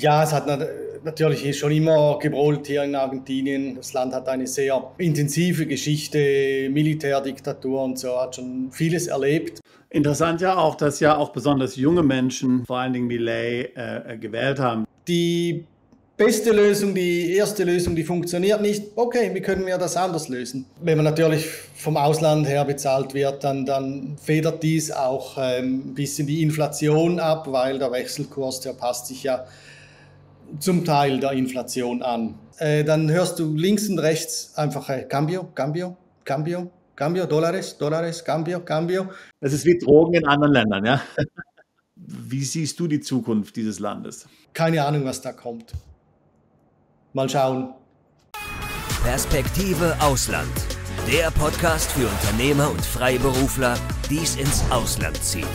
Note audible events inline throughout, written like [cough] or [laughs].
Ja, es hat natürlich schon immer gebrodelt hier in Argentinien. Das Land hat eine sehr intensive Geschichte, Militärdiktatur und so, hat schon vieles erlebt. Interessant ja auch, dass ja auch besonders junge Menschen, vor allen Dingen Millet, äh, gewählt haben. Die beste Lösung, die erste Lösung, die funktioniert nicht. Okay, wie können wir das anders lösen? Wenn man natürlich vom Ausland her bezahlt wird, dann, dann federt dies auch ähm, ein bisschen die Inflation ab, weil der Wechselkurs, der passt sich ja zum Teil der Inflation an. Äh, dann hörst du links und rechts einfach äh, Cambio, Cambio, Cambio, Cambio, Dollares, Dollares, Cambio, Cambio. Das ist wie Drogen in anderen Ländern, ja? [laughs] Wie siehst du die Zukunft dieses Landes? Keine Ahnung, was da kommt. Mal schauen. Perspektive Ausland. Der Podcast für Unternehmer und Freiberufler, die es ins Ausland zieht.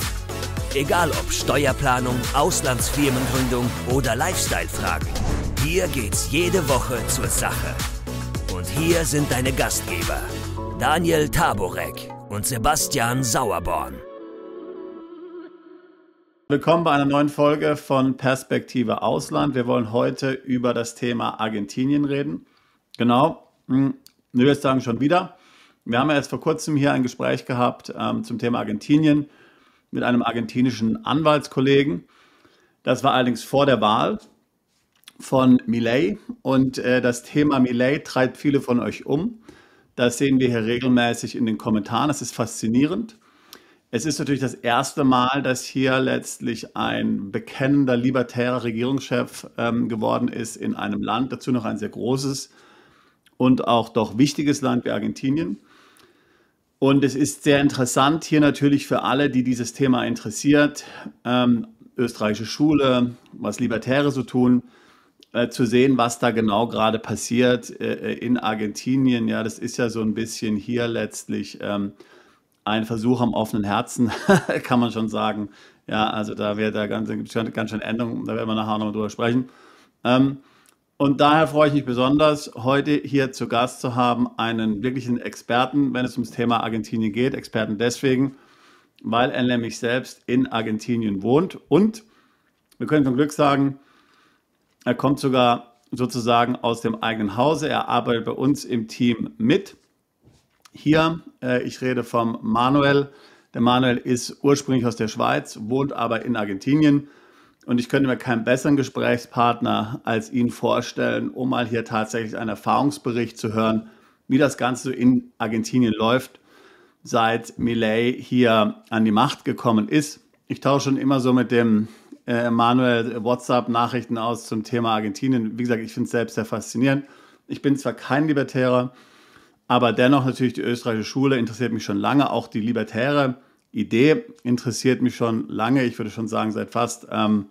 Egal ob Steuerplanung, Auslandsfirmengründung oder Lifestyle-Fragen. Hier geht's jede Woche zur Sache. Und hier sind deine Gastgeber. Daniel Taborek und Sebastian Sauerborn. Willkommen bei einer neuen Folge von Perspektive Ausland. Wir wollen heute über das Thema Argentinien reden. Genau, hm, ich würde sagen schon wieder. Wir haben ja jetzt vor kurzem hier ein Gespräch gehabt ähm, zum Thema Argentinien mit einem argentinischen Anwaltskollegen. Das war allerdings vor der Wahl von Millet und äh, das Thema Millet treibt viele von euch um. Das sehen wir hier regelmäßig in den Kommentaren. Das ist faszinierend. Es ist natürlich das erste Mal, dass hier letztlich ein bekennender libertärer Regierungschef ähm, geworden ist in einem Land, dazu noch ein sehr großes und auch doch wichtiges Land wie Argentinien. Und es ist sehr interessant hier natürlich für alle, die dieses Thema interessiert, ähm, österreichische Schule, was Libertäre so tun, äh, zu sehen, was da genau gerade passiert äh, in Argentinien. Ja, das ist ja so ein bisschen hier letztlich ähm, ein Versuch am offenen Herzen, [laughs] kann man schon sagen. Ja, also da wird da ganz, ganz schön Änderungen, da werden wir nachher nochmal drüber sprechen. Ähm, und daher freue ich mich besonders, heute hier zu Gast zu haben, einen wirklichen Experten, wenn es ums Thema Argentinien geht. Experten deswegen, weil er nämlich selbst in Argentinien wohnt. Und wir können zum Glück sagen, er kommt sogar sozusagen aus dem eigenen Hause. Er arbeitet bei uns im Team mit. Hier, äh, ich rede vom Manuel. Der Manuel ist ursprünglich aus der Schweiz, wohnt aber in Argentinien und ich könnte mir keinen besseren Gesprächspartner als ihn vorstellen, um mal hier tatsächlich einen Erfahrungsbericht zu hören, wie das Ganze in Argentinien läuft, seit Millet hier an die Macht gekommen ist. Ich tausche schon immer so mit dem äh, Manuel WhatsApp-Nachrichten aus zum Thema Argentinien. Wie gesagt, ich finde es selbst sehr faszinierend. Ich bin zwar kein Libertärer, aber dennoch natürlich die österreichische Schule interessiert mich schon lange. Auch die libertäre Idee interessiert mich schon lange. Ich würde schon sagen, seit fast ähm,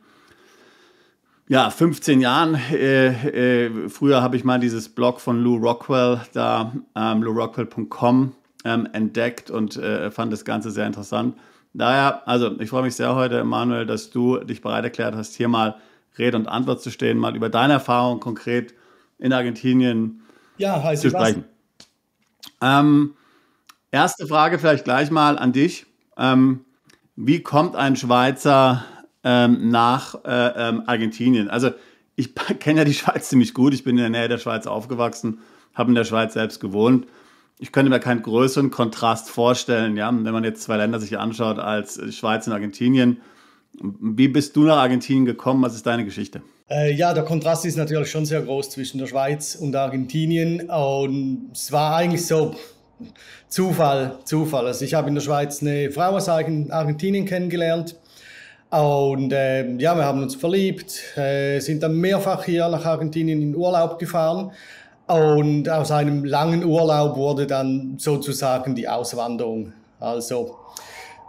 ja, 15 Jahren. Äh, äh, früher habe ich mal dieses Blog von Lou Rockwell da, ähm, lourockwell.com, ähm, entdeckt und äh, fand das Ganze sehr interessant. Daher, also ich freue mich sehr heute, Manuel, dass du dich bereit erklärt hast, hier mal Rede und Antwort zu stehen, mal über deine Erfahrung konkret in Argentinien ja, zu sprechen. Ähm, erste Frage vielleicht gleich mal an dich. Ähm, wie kommt ein Schweizer ähm, nach äh, ähm, Argentinien. Also ich [laughs] kenne ja die Schweiz ziemlich gut. Ich bin in der Nähe der Schweiz aufgewachsen, habe in der Schweiz selbst gewohnt. Ich könnte mir keinen größeren Kontrast vorstellen, ja, wenn man jetzt zwei Länder sich anschaut als Schweiz und Argentinien. Wie bist du nach Argentinien gekommen? Was ist deine Geschichte? Äh, ja, der Kontrast ist natürlich schon sehr groß zwischen der Schweiz und Argentinien. Und es war eigentlich so Zufall, Zufall. Also ich habe in der Schweiz eine Frau aus Argentinien kennengelernt und äh, ja, wir haben uns verliebt, äh, sind dann mehrfach hier nach Argentinien in Urlaub gefahren. Und aus einem langen Urlaub wurde dann sozusagen die Auswanderung. Also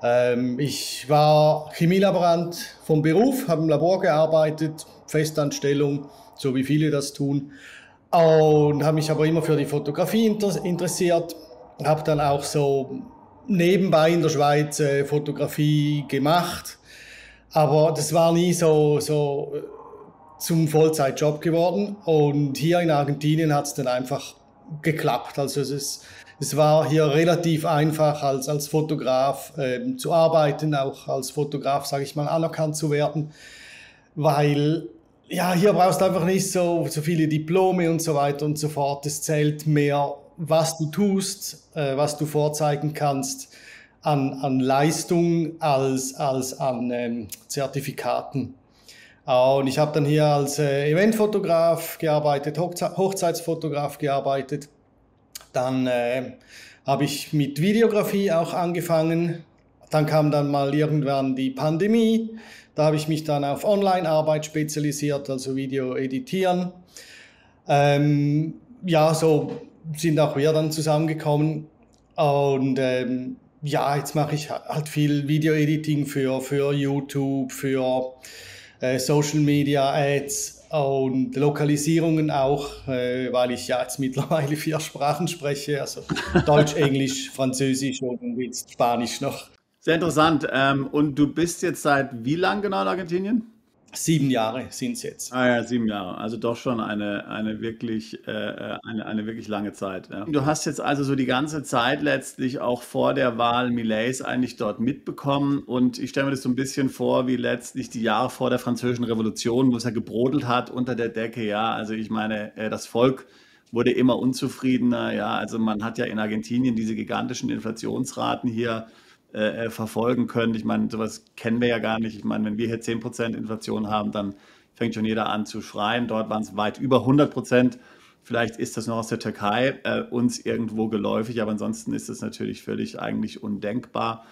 ähm, ich war Chemielaborant vom Beruf, habe im Labor gearbeitet, Festanstellung, so wie viele das tun. Und habe mich aber immer für die Fotografie interessiert, habe dann auch so nebenbei in der Schweiz äh, Fotografie gemacht aber das war nie so, so äh, zum Vollzeitjob geworden. Und hier in Argentinien hat es dann einfach geklappt. Also es, ist, es war hier relativ einfach als, als Fotograf äh, zu arbeiten, auch als Fotograf, sage ich mal, anerkannt zu werden, weil ja, hier brauchst du einfach nicht so, so viele Diplome und so weiter und so fort. Es zählt mehr, was du tust, äh, was du vorzeigen kannst an, an Leistung als, als an ähm, Zertifikaten. Und ich habe dann hier als äh, Eventfotograf gearbeitet, Hochze Hochzeitsfotograf gearbeitet. Dann äh, habe ich mit Videografie auch angefangen. Dann kam dann mal irgendwann die Pandemie. Da habe ich mich dann auf Online-Arbeit spezialisiert, also Video editieren. Ähm, ja, so sind auch wir dann zusammengekommen. Und ähm, ja, jetzt mache ich halt viel Video-Editing für, für YouTube, für äh, Social Media Ads und Lokalisierungen auch, äh, weil ich ja jetzt [laughs] mittlerweile vier Sprachen spreche, also Deutsch, [laughs] Englisch, Französisch und jetzt Spanisch noch. Sehr interessant. Ähm, und du bist jetzt seit wie lang genau in Argentinien? Sieben Jahre sind es jetzt. Ah ja, sieben Jahre. Also doch schon eine, eine, wirklich, äh, äh, eine, eine wirklich lange Zeit. Ja. Du hast jetzt also so die ganze Zeit letztlich auch vor der Wahl Millets eigentlich dort mitbekommen. Und ich stelle mir das so ein bisschen vor, wie letztlich die Jahre vor der Französischen Revolution, wo es ja gebrodelt hat unter der Decke. Ja, also ich meine, äh, das Volk wurde immer unzufriedener. Ja, also man hat ja in Argentinien diese gigantischen Inflationsraten hier äh, äh, verfolgen können. Ich meine, sowas kennen wir ja gar nicht. Ich meine, wenn wir hier 10% Inflation haben, dann fängt schon jeder an zu schreien. Dort waren es weit über 100% Vielleicht ist das noch aus der Türkei äh, uns irgendwo geläufig, aber ansonsten ist das natürlich völlig eigentlich undenkbar.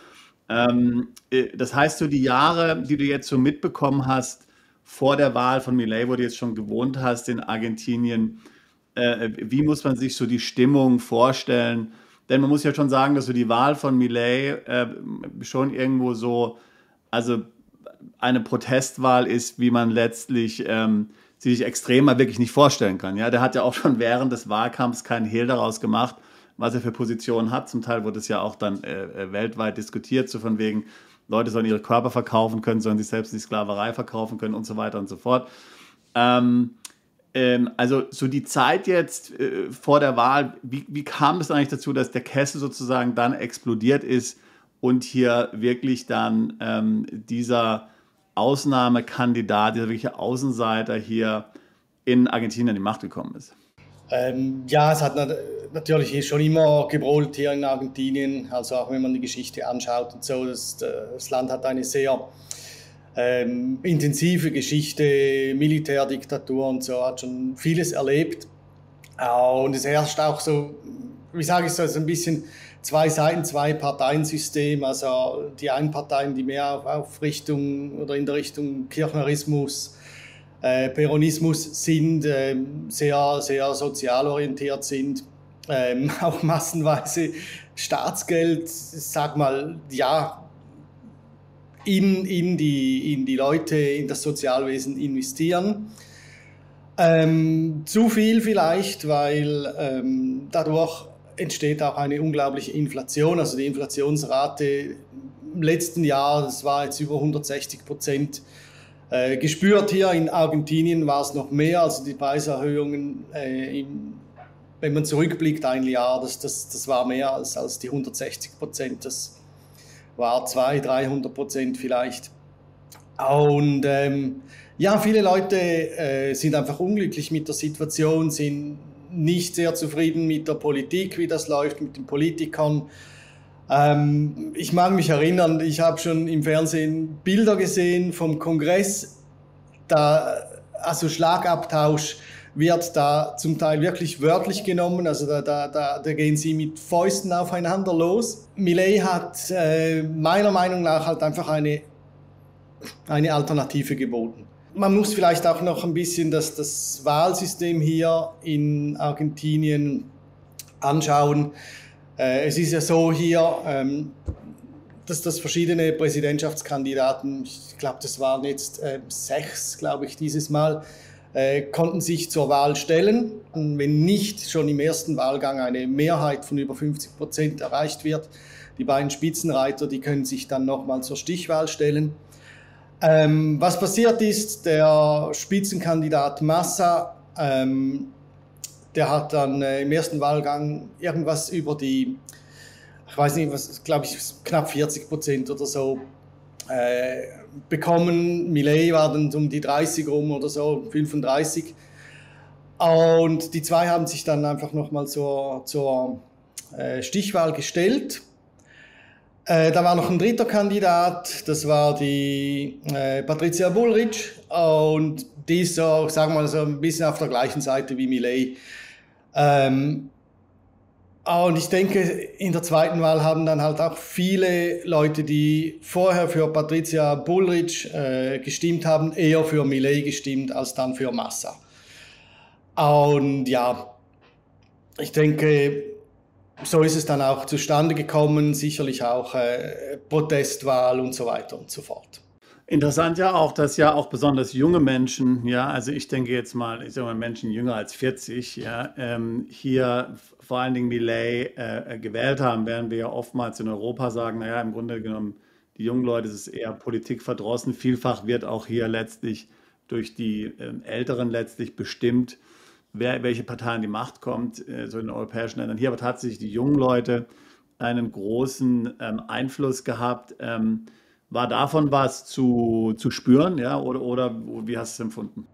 Ähm, äh, das heißt, so die Jahre, die du jetzt so mitbekommen hast vor der Wahl von Millet, wo du jetzt schon gewohnt hast in Argentinien, äh, wie muss man sich so die Stimmung vorstellen? Denn man muss ja schon sagen, dass so die Wahl von Millet äh, schon irgendwo so, also eine Protestwahl ist, wie man letztlich ähm, sich extremer wirklich nicht vorstellen kann. Ja, der hat ja auch schon während des Wahlkampfs keinen Hehl daraus gemacht, was er für Positionen hat. Zum Teil wurde es ja auch dann äh, äh weltweit diskutiert, so von wegen, Leute sollen ihre Körper verkaufen können, sollen sich selbst die Sklaverei verkaufen können und so weiter und so fort. Ähm, ähm, also so die Zeit jetzt äh, vor der Wahl, wie, wie kam es eigentlich dazu, dass der Kessel sozusagen dann explodiert ist und hier wirklich dann ähm, dieser Ausnahmekandidat, dieser wirkliche Außenseiter hier in Argentinien an die Macht gekommen ist? Ähm, ja, es hat natürlich schon immer gebrolt hier in Argentinien, also auch wenn man die Geschichte anschaut und so. Das, das Land hat eine sehr ähm, intensive Geschichte, Militärdiktatur und so, hat schon vieles erlebt. Äh, und es herrscht auch so, wie sage ich so, ein bisschen zwei Seiten, zwei Parteiensystem. Also die einen Parteien, die mehr auf, auf Richtung oder in der Richtung Kirchnerismus, äh, Peronismus sind, äh, sehr, sehr sozial orientiert sind, ähm, [laughs] auch massenweise Staatsgeld, sag mal, ja, in, in, die, in die Leute, in das Sozialwesen investieren. Ähm, zu viel vielleicht, weil ähm, dadurch entsteht auch eine unglaubliche Inflation. Also die Inflationsrate im letzten Jahr, das war jetzt über 160 Prozent. Äh, gespürt hier in Argentinien war es noch mehr, also die Preiserhöhungen, äh, im, wenn man zurückblickt ein Jahr, das, das, das war mehr als, als die 160 Prozent. Das war 200, 300 Prozent vielleicht. Und ähm, ja, viele Leute äh, sind einfach unglücklich mit der Situation, sind nicht sehr zufrieden mit der Politik, wie das läuft, mit den Politikern. Ähm, ich mag mich erinnern, ich habe schon im Fernsehen Bilder gesehen vom Kongress, da, also Schlagabtausch wird da zum Teil wirklich wörtlich genommen. Also da, da, da, da gehen sie mit Fäusten aufeinander los. Millet hat äh, meiner Meinung nach halt einfach eine, eine Alternative geboten. Man muss vielleicht auch noch ein bisschen das, das Wahlsystem hier in Argentinien anschauen. Äh, es ist ja so hier, ähm, dass das verschiedene Präsidentschaftskandidaten, ich glaube, das waren jetzt äh, sechs, glaube ich, dieses Mal, äh, konnten sich zur Wahl stellen. Wenn nicht schon im ersten Wahlgang eine Mehrheit von über 50 Prozent erreicht wird, die beiden Spitzenreiter, die können sich dann nochmal zur Stichwahl stellen. Ähm, was passiert ist, der Spitzenkandidat Massa, ähm, der hat dann äh, im ersten Wahlgang irgendwas über die, ich weiß nicht, was, glaube ich, knapp 40 Prozent oder so äh, bekommen. Millet war dann um die 30 rum oder so, 35. Und die zwei haben sich dann einfach nochmal zur, zur äh, Stichwahl gestellt. Äh, da war noch ein dritter Kandidat, das war die äh, Patricia Bullrich und die ist so, sagen wir mal, so ein bisschen auf der gleichen Seite wie Millet. Ähm, und ich denke, in der zweiten Wahl haben dann halt auch viele Leute, die vorher für Patricia Bullrich äh, gestimmt haben, eher für Millet gestimmt als dann für Massa. Und ja, ich denke, so ist es dann auch zustande gekommen, sicherlich auch äh, Protestwahl und so weiter und so fort. Interessant ja auch, dass ja auch besonders junge Menschen, ja, also ich denke jetzt mal, ich sage mal Menschen jünger als 40, ja, ähm, hier vor allen Dingen Millet äh, gewählt haben, während wir ja oftmals in Europa sagen, naja, im Grunde genommen, die jungen Leute, es ist eher Politik verdrossen. Vielfach wird auch hier letztlich durch die äh, Älteren letztlich bestimmt, wer, welche Partei an die Macht kommt, äh, so in den europäischen Ländern. Hier aber tatsächlich die jungen Leute einen großen ähm, Einfluss gehabt. Ähm, war davon was zu, zu spüren, ja, oder, oder wie hast du es empfunden?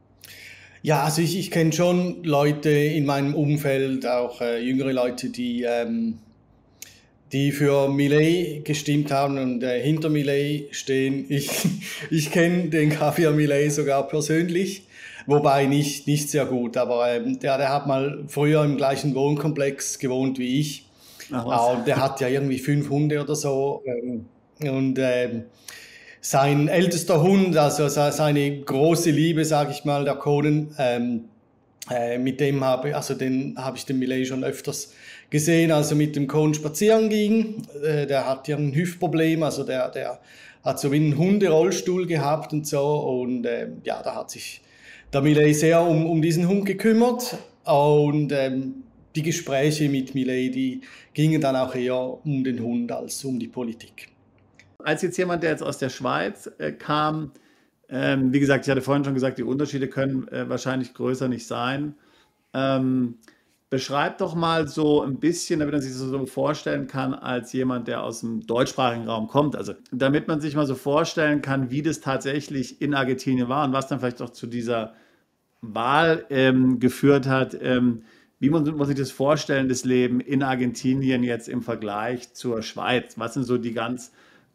Ja, also ich, ich kenne schon Leute in meinem Umfeld, auch äh, jüngere Leute, die, ähm, die für Millet gestimmt haben und äh, hinter Millet stehen. Ich, [laughs] ich kenne den Kaviar Millet sogar persönlich. Wobei nicht, nicht sehr gut, aber ähm, der, der hat mal früher im gleichen Wohnkomplex gewohnt wie ich. Ach, und der hat ja irgendwie fünf Hunde oder so. Ähm, und sein ältester Hund, also seine große Liebe, sage ich mal, der Conan, ähm, äh, mit dem habe also den habe ich den Millet schon öfters gesehen, also mit dem Conan spazieren ging. Äh, der hat ja ein Hüftproblem, also der, der hat so wie einen Hunderollstuhl gehabt und so. Und äh, ja, da hat sich der Millet sehr um, um diesen Hund gekümmert und ähm, die Gespräche mit Millet, die gingen dann auch eher um den Hund als um die Politik. Als jetzt jemand, der jetzt aus der Schweiz äh, kam, ähm, wie gesagt, ich hatte vorhin schon gesagt, die Unterschiede können äh, wahrscheinlich größer nicht sein. Ähm, beschreib doch mal so ein bisschen, damit man sich das so vorstellen kann, als jemand, der aus dem deutschsprachigen Raum kommt. Also, damit man sich mal so vorstellen kann, wie das tatsächlich in Argentinien war und was dann vielleicht auch zu dieser Wahl ähm, geführt hat. Ähm, wie muss, muss sich das vorstellen, das Leben in Argentinien jetzt im Vergleich zur Schweiz? Was sind so die ganz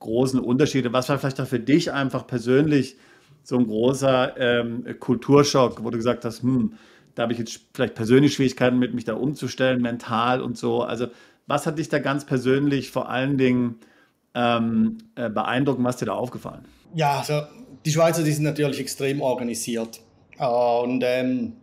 großen Unterschiede? Was war vielleicht auch für dich einfach persönlich so ein großer ähm, Kulturschock, wo du gesagt hast, hm, da habe ich jetzt vielleicht persönlich Schwierigkeiten mit, mich da umzustellen, mental und so. Also was hat dich da ganz persönlich vor allen Dingen ähm, äh, beeindruckt, was dir da aufgefallen? Ja, also die Schweizer, die sind natürlich extrem organisiert. Und ähm,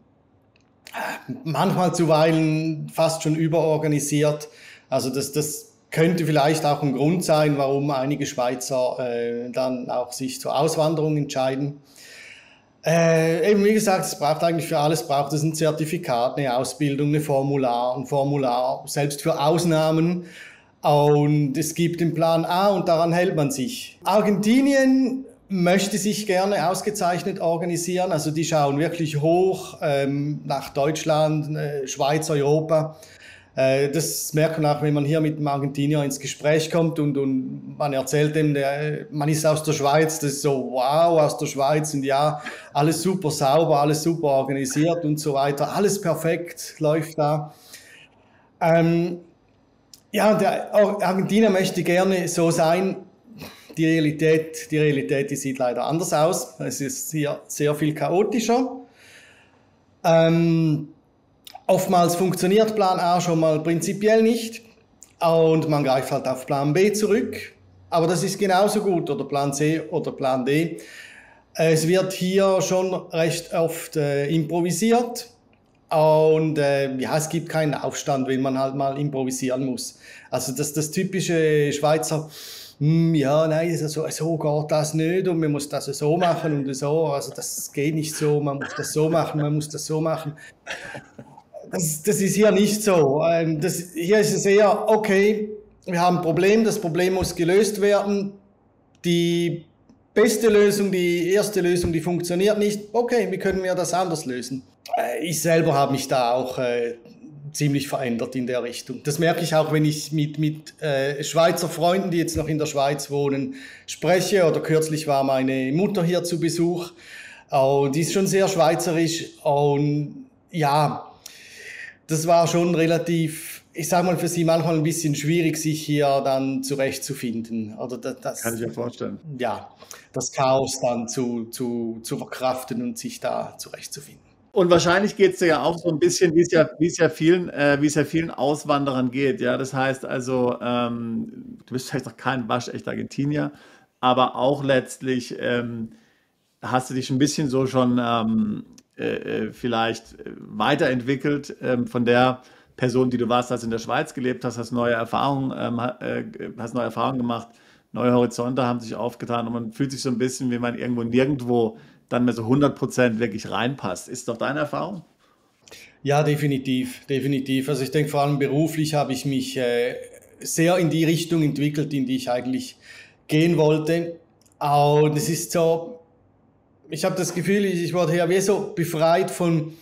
manchmal zuweilen fast schon überorganisiert. Also das, das könnte vielleicht auch ein Grund sein, warum einige Schweizer äh, dann auch sich zur Auswanderung entscheiden. Äh, eben wie gesagt, es braucht eigentlich für alles braucht es ein Zertifikat, eine Ausbildung, eine Formular, ein Formular, selbst für Ausnahmen. Und es gibt den Plan A und daran hält man sich. Argentinien möchte sich gerne ausgezeichnet organisieren. Also die schauen wirklich hoch ähm, nach Deutschland, äh, Schweiz, Europa. Äh, das merkt man auch, wenn man hier mit dem Argentinier ins Gespräch kommt und, und man erzählt dem, der, man ist aus der Schweiz, das ist so, wow, aus der Schweiz und ja, alles super sauber, alles super organisiert und so weiter, alles perfekt läuft da. Ähm, ja, der Argentinier möchte gerne so sein, die Realität, die Realität, die sieht leider anders aus. Es ist hier sehr viel chaotischer. Ähm, oftmals funktioniert Plan A schon mal prinzipiell nicht und man greift halt auf Plan B zurück. Aber das ist genauso gut oder Plan C oder Plan D. Es wird hier schon recht oft äh, improvisiert und äh, ja, es gibt keinen Aufstand, wenn man halt mal improvisieren muss. Also das, das typische Schweizer hm, ja, nein, so, so geht das nicht und man muss das so machen und so, also das geht nicht so, man muss das so machen, man muss das so machen. Das, das ist hier nicht so. Ähm, das, hier ist es eher, okay, wir haben ein Problem, das Problem muss gelöst werden. Die beste Lösung, die erste Lösung, die funktioniert nicht. Okay, wie können wir das anders lösen? Äh, ich selber habe mich da auch äh, ziemlich verändert in der Richtung. Das merke ich auch, wenn ich mit, mit äh, Schweizer Freunden, die jetzt noch in der Schweiz wohnen, spreche. Oder kürzlich war meine Mutter hier zu Besuch. Und die ist schon sehr schweizerisch. Und ja, das war schon relativ, ich sage mal, für sie manchmal ein bisschen schwierig, sich hier dann zurechtzufinden. Oder das, das, Kann ich mir vorstellen. Ja, das Chaos dann zu, zu, zu verkraften und sich da zurechtzufinden. Und wahrscheinlich geht es dir ja auch so ein bisschen, wie es ja, wie es ja vielen, äh, wie es ja vielen Auswanderern geht. Ja, das heißt also, ähm, du bist vielleicht noch kein waschechter Argentinier, aber auch letztlich ähm, hast du dich ein bisschen so schon ähm, äh, äh vielleicht äh, weiterentwickelt ähm, von der Person, die du warst, als du in der Schweiz gelebt hast, hast neue Erfahrungen, ähm, äh, hast neue Erfahrungen gemacht, neue Horizonte haben sich aufgetan und man fühlt sich so ein bisschen, wie man irgendwo nirgendwo dann mehr so 100% wirklich reinpasst. Ist doch deine Erfahrung? Ja, definitiv, definitiv. Also ich denke, vor allem beruflich habe ich mich äh, sehr in die Richtung entwickelt, in die ich eigentlich gehen wollte. Und es ist so, ich habe das Gefühl, ich wurde ja wie so befreit von,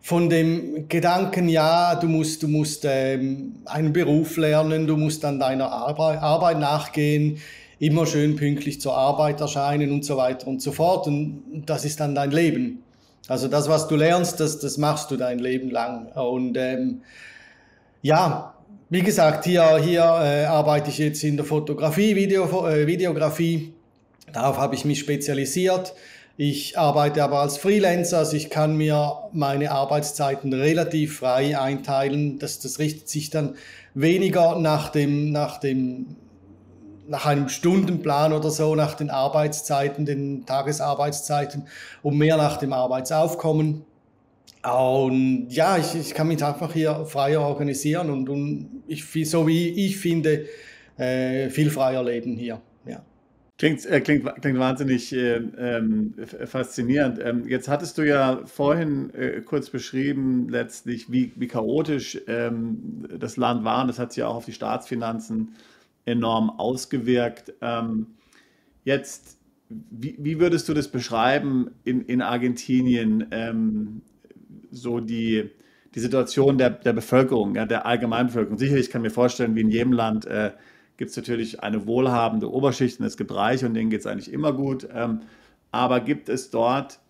von dem Gedanken, ja, du musst, du musst ähm, einen Beruf lernen, du musst an deiner Arbeit, Arbeit nachgehen, immer schön pünktlich zur Arbeit erscheinen und so weiter und so fort. Und das ist dann dein Leben. Also das, was du lernst, das, das machst du dein Leben lang. Und ähm, ja, wie gesagt, hier, hier äh, arbeite ich jetzt in der Fotografie, Video, äh, Videografie. Darauf habe ich mich spezialisiert. Ich arbeite aber als Freelancer, also ich kann mir meine Arbeitszeiten relativ frei einteilen. Das, das richtet sich dann weniger nach dem, nach dem nach einem Stundenplan oder so, nach den Arbeitszeiten, den Tagesarbeitszeiten und mehr nach dem Arbeitsaufkommen. Und ja, ich, ich kann mich einfach hier freier organisieren und, und ich, so wie ich finde, äh, viel freier leben hier. Ja. Klingt, äh, klingt, klingt wahnsinnig äh, ähm, faszinierend. Ähm, jetzt hattest du ja vorhin äh, kurz beschrieben, letztlich, wie, wie chaotisch ähm, das Land war. Und das hat sich ja auch auf die Staatsfinanzen äh, enorm ausgewirkt. Ähm, jetzt, wie, wie, würdest du das beschreiben in, in Argentinien, ähm, so die, die Situation der, der Bevölkerung, ja, der Allgemeinbevölkerung? Sicherlich kann ich mir vorstellen, wie in jedem Land äh, gibt es natürlich eine wohlhabende Oberschicht und es gibt Reiche und denen geht es eigentlich immer gut. Ähm, aber gibt es dort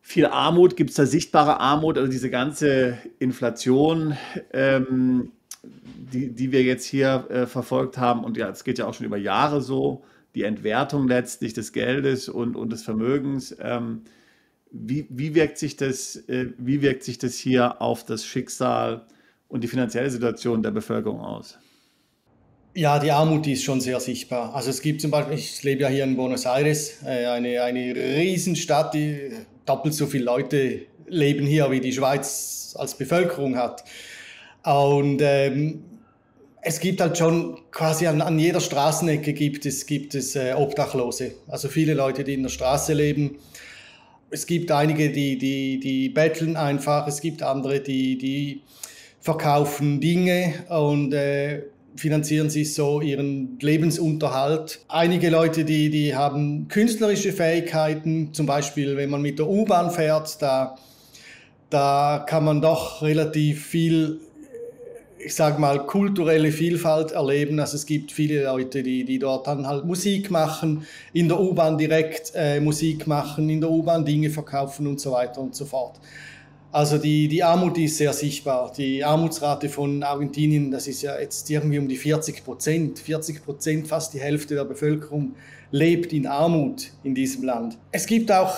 viel Armut? Gibt es da sichtbare Armut? Also diese ganze Inflation, ähm, die, die wir jetzt hier äh, verfolgt haben, und ja, es geht ja auch schon über Jahre so, die Entwertung letztlich des Geldes und, und des Vermögens. Ähm, wie, wie, wirkt sich das, äh, wie wirkt sich das hier auf das Schicksal und die finanzielle Situation der Bevölkerung aus? Ja, die Armut die ist schon sehr sichtbar. Also es gibt zum Beispiel, ich lebe ja hier in Buenos Aires, äh, eine, eine Riesenstadt, die doppelt so viele Leute leben hier, wie die Schweiz als Bevölkerung hat. Und ähm, es gibt halt schon quasi an, an jeder Straßenecke gibt es, gibt es äh, Obdachlose. Also viele Leute, die in der Straße leben. Es gibt einige, die, die, die betteln einfach. Es gibt andere, die, die verkaufen Dinge und äh, finanzieren sich so ihren Lebensunterhalt. Einige Leute, die, die haben künstlerische Fähigkeiten. Zum Beispiel, wenn man mit der U-Bahn fährt, da, da kann man doch relativ viel ich sage mal, kulturelle Vielfalt erleben. Also es gibt viele Leute, die, die dort dann halt Musik machen, in der U-Bahn direkt äh, Musik machen, in der U-Bahn Dinge verkaufen und so weiter und so fort. Also die, die Armut ist sehr sichtbar. Die Armutsrate von Argentinien, das ist ja jetzt irgendwie um die 40 Prozent. 40 Prozent, fast die Hälfte der Bevölkerung lebt in Armut in diesem Land. Es gibt auch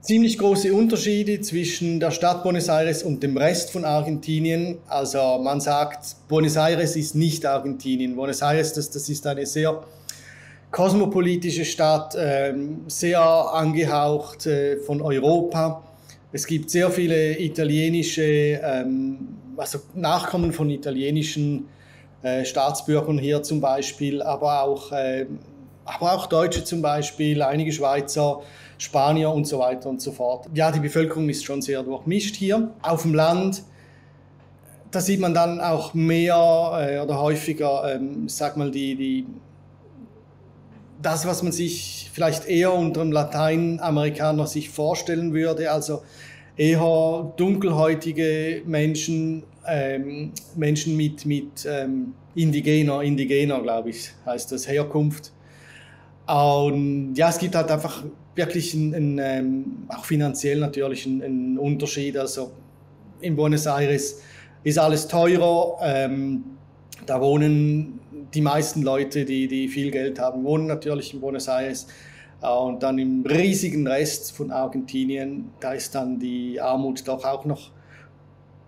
ziemlich große Unterschiede zwischen der Stadt Buenos Aires und dem Rest von Argentinien. Also man sagt, Buenos Aires ist nicht Argentinien. Buenos Aires, das, das ist eine sehr kosmopolitische Stadt, ähm, sehr angehaucht äh, von Europa. Es gibt sehr viele italienische, ähm, also Nachkommen von italienischen äh, Staatsbürgern hier zum Beispiel, aber auch, äh, aber auch Deutsche zum Beispiel, einige Schweizer, Spanier und so weiter und so fort. Ja, die Bevölkerung ist schon sehr durchmischt hier. Auf dem Land, da sieht man dann auch mehr äh, oder häufiger, ähm, sag mal, die, die, das, was man sich vielleicht eher unter einem Lateinamerikaner sich vorstellen würde, also eher dunkelhäutige Menschen, ähm, Menschen mit, mit ähm, indigener, indigener, glaube ich, heißt das, Herkunft. Und ja, es gibt halt einfach wirklich einen, einen, ähm, auch finanziell natürlich einen, einen, Unterschied. Also in Buenos Aires ist alles teurer. Ähm, da wohnen die meisten Leute, die, die viel Geld haben, wohnen natürlich in Buenos Aires. Und dann im riesigen Rest von Argentinien, da ist dann die Armut doch auch noch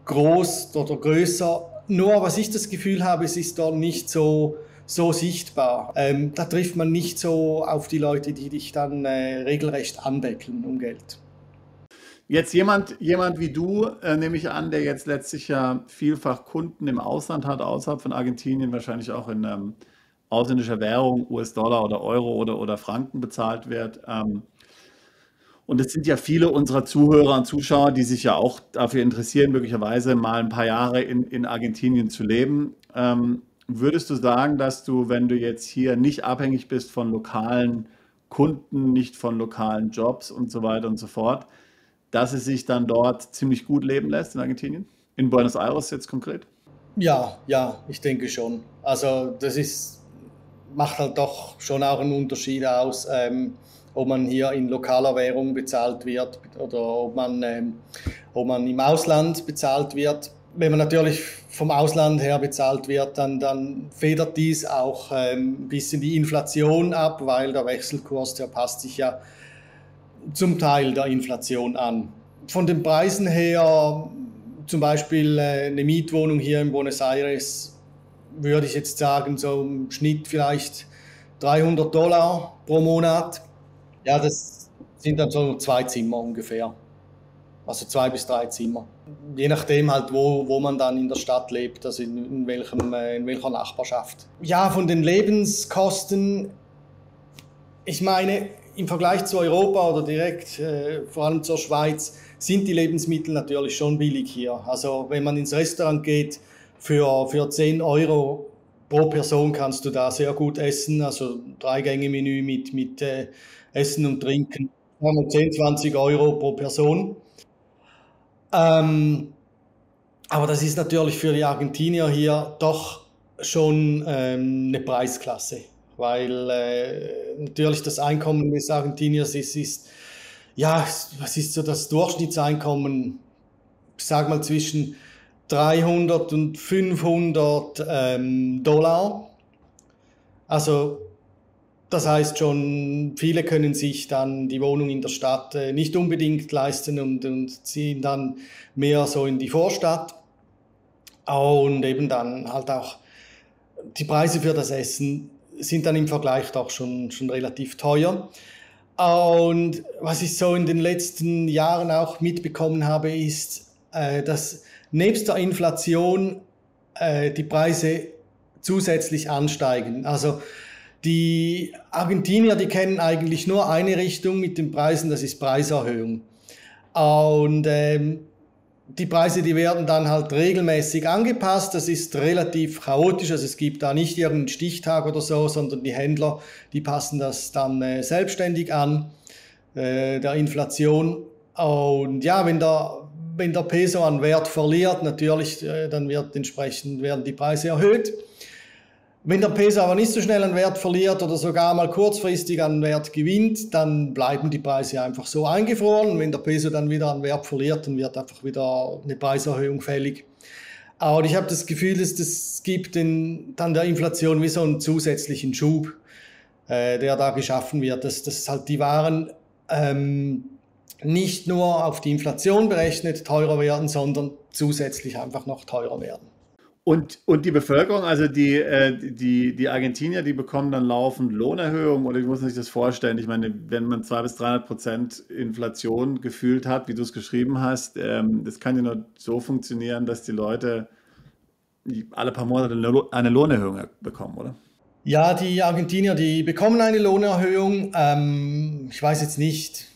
groß oder größer. Nur was ich das Gefühl habe, es ist dort nicht so, so sichtbar. Ähm, da trifft man nicht so auf die Leute, die dich dann äh, regelrecht anbeckeln um Geld. Jetzt jemand, jemand wie du, äh, nehme ich an, der jetzt letztlich ja vielfach Kunden im Ausland hat, außerhalb von Argentinien, wahrscheinlich auch in ähm, ausländischer Währung, US-Dollar oder Euro oder, oder Franken bezahlt wird. Ähm, und es sind ja viele unserer Zuhörer und Zuschauer, die sich ja auch dafür interessieren, möglicherweise mal ein paar Jahre in, in Argentinien zu leben. Ähm, würdest du sagen, dass du, wenn du jetzt hier nicht abhängig bist von lokalen Kunden, nicht von lokalen Jobs und so weiter und so fort, dass es sich dann dort ziemlich gut leben lässt in Argentinien? In Buenos Aires jetzt konkret? Ja, ja, ich denke schon. Also das ist, macht halt doch schon auch einen Unterschied aus. Ähm, ob man hier in lokaler Währung bezahlt wird oder ob man, ähm, ob man im Ausland bezahlt wird. Wenn man natürlich vom Ausland her bezahlt wird, dann, dann federt dies auch ähm, ein bisschen die Inflation ab, weil der Wechselkurs, der passt sich ja zum Teil der Inflation an. Von den Preisen her, zum Beispiel äh, eine Mietwohnung hier in Buenos Aires, würde ich jetzt sagen, so im Schnitt vielleicht 300 Dollar pro Monat. Ja, das sind dann so zwei Zimmer ungefähr. Also zwei bis drei Zimmer. Je nachdem halt, wo, wo man dann in der Stadt lebt, also in, in, welchem, äh, in welcher Nachbarschaft. Ja, von den Lebenskosten, ich meine, im Vergleich zu Europa oder direkt, äh, vor allem zur Schweiz, sind die Lebensmittel natürlich schon billig hier. Also wenn man ins Restaurant geht, für, für 10 Euro pro Person kannst du da sehr gut essen. Also drei Gänge Menü mit, mit äh, Essen und Trinken. 10, 20 Euro pro Person. Ähm, aber das ist natürlich für die Argentinier hier doch schon ähm, eine Preisklasse, weil äh, natürlich das Einkommen des Argentiniers ist, ist, ja, was ist so das Durchschnittseinkommen, sag mal zwischen 300 und 500 ähm, Dollar. Also das heißt schon, viele können sich dann die Wohnung in der Stadt äh, nicht unbedingt leisten und, und ziehen dann mehr so in die Vorstadt. Und eben dann halt auch die Preise für das Essen sind dann im Vergleich doch schon, schon relativ teuer. Und was ich so in den letzten Jahren auch mitbekommen habe, ist, äh, dass nebst der Inflation äh, die Preise zusätzlich ansteigen. Also die Argentinier, die kennen eigentlich nur eine Richtung mit den Preisen, das ist Preiserhöhung. Und ähm, die Preise, die werden dann halt regelmäßig angepasst. Das ist relativ chaotisch. Also es gibt da nicht irgendeinen Stichtag oder so, sondern die Händler, die passen das dann äh, selbstständig an, äh, der Inflation. Und ja, wenn der, wenn der Peso an Wert verliert, natürlich, äh, dann wird entsprechend werden die Preise erhöht. Wenn der Peso aber nicht so schnell an Wert verliert oder sogar mal kurzfristig an Wert gewinnt, dann bleiben die Preise einfach so eingefroren. Wenn der Peso dann wieder an Wert verliert, dann wird einfach wieder eine Preiserhöhung fällig. Aber ich habe das Gefühl, dass das gibt den, dann der Inflation wie so einen zusätzlichen Schub, äh, der da geschaffen wird, dass, dass halt die Waren ähm, nicht nur auf die Inflation berechnet teurer werden, sondern zusätzlich einfach noch teurer werden. Und, und die Bevölkerung, also die, äh, die, die Argentinier, die bekommen dann laufend Lohnerhöhungen oder ich muss sich das vorstellen. Ich meine, wenn man 200 bis 300 Prozent Inflation gefühlt hat, wie du es geschrieben hast, ähm, das kann ja nur so funktionieren, dass die Leute alle paar Monate eine Lohnerhöhung bekommen, oder? Ja, die Argentinier, die bekommen eine Lohnerhöhung. Ähm, ich weiß jetzt nicht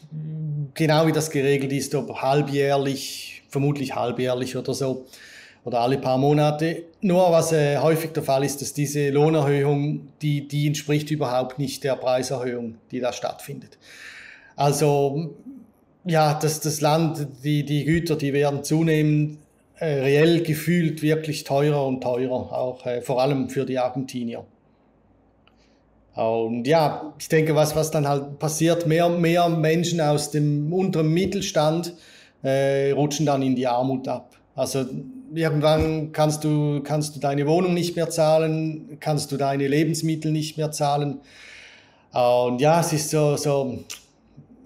genau, wie das geregelt ist, ob halbjährlich, vermutlich halbjährlich oder so oder alle paar Monate. Nur was äh, häufig der Fall ist, dass diese Lohnerhöhung, die, die entspricht überhaupt nicht der Preiserhöhung, die da stattfindet. Also ja, das, das Land, die, die Güter, die werden zunehmend äh, reell gefühlt wirklich teurer und teurer, auch äh, vor allem für die Argentinier. Und ja, ich denke, was, was dann halt passiert, mehr, mehr Menschen aus dem unteren Mittelstand äh, rutschen dann in die Armut ab. Also irgendwann kannst du, kannst du deine Wohnung nicht mehr zahlen, kannst du deine Lebensmittel nicht mehr zahlen. Und ja, es ist so, so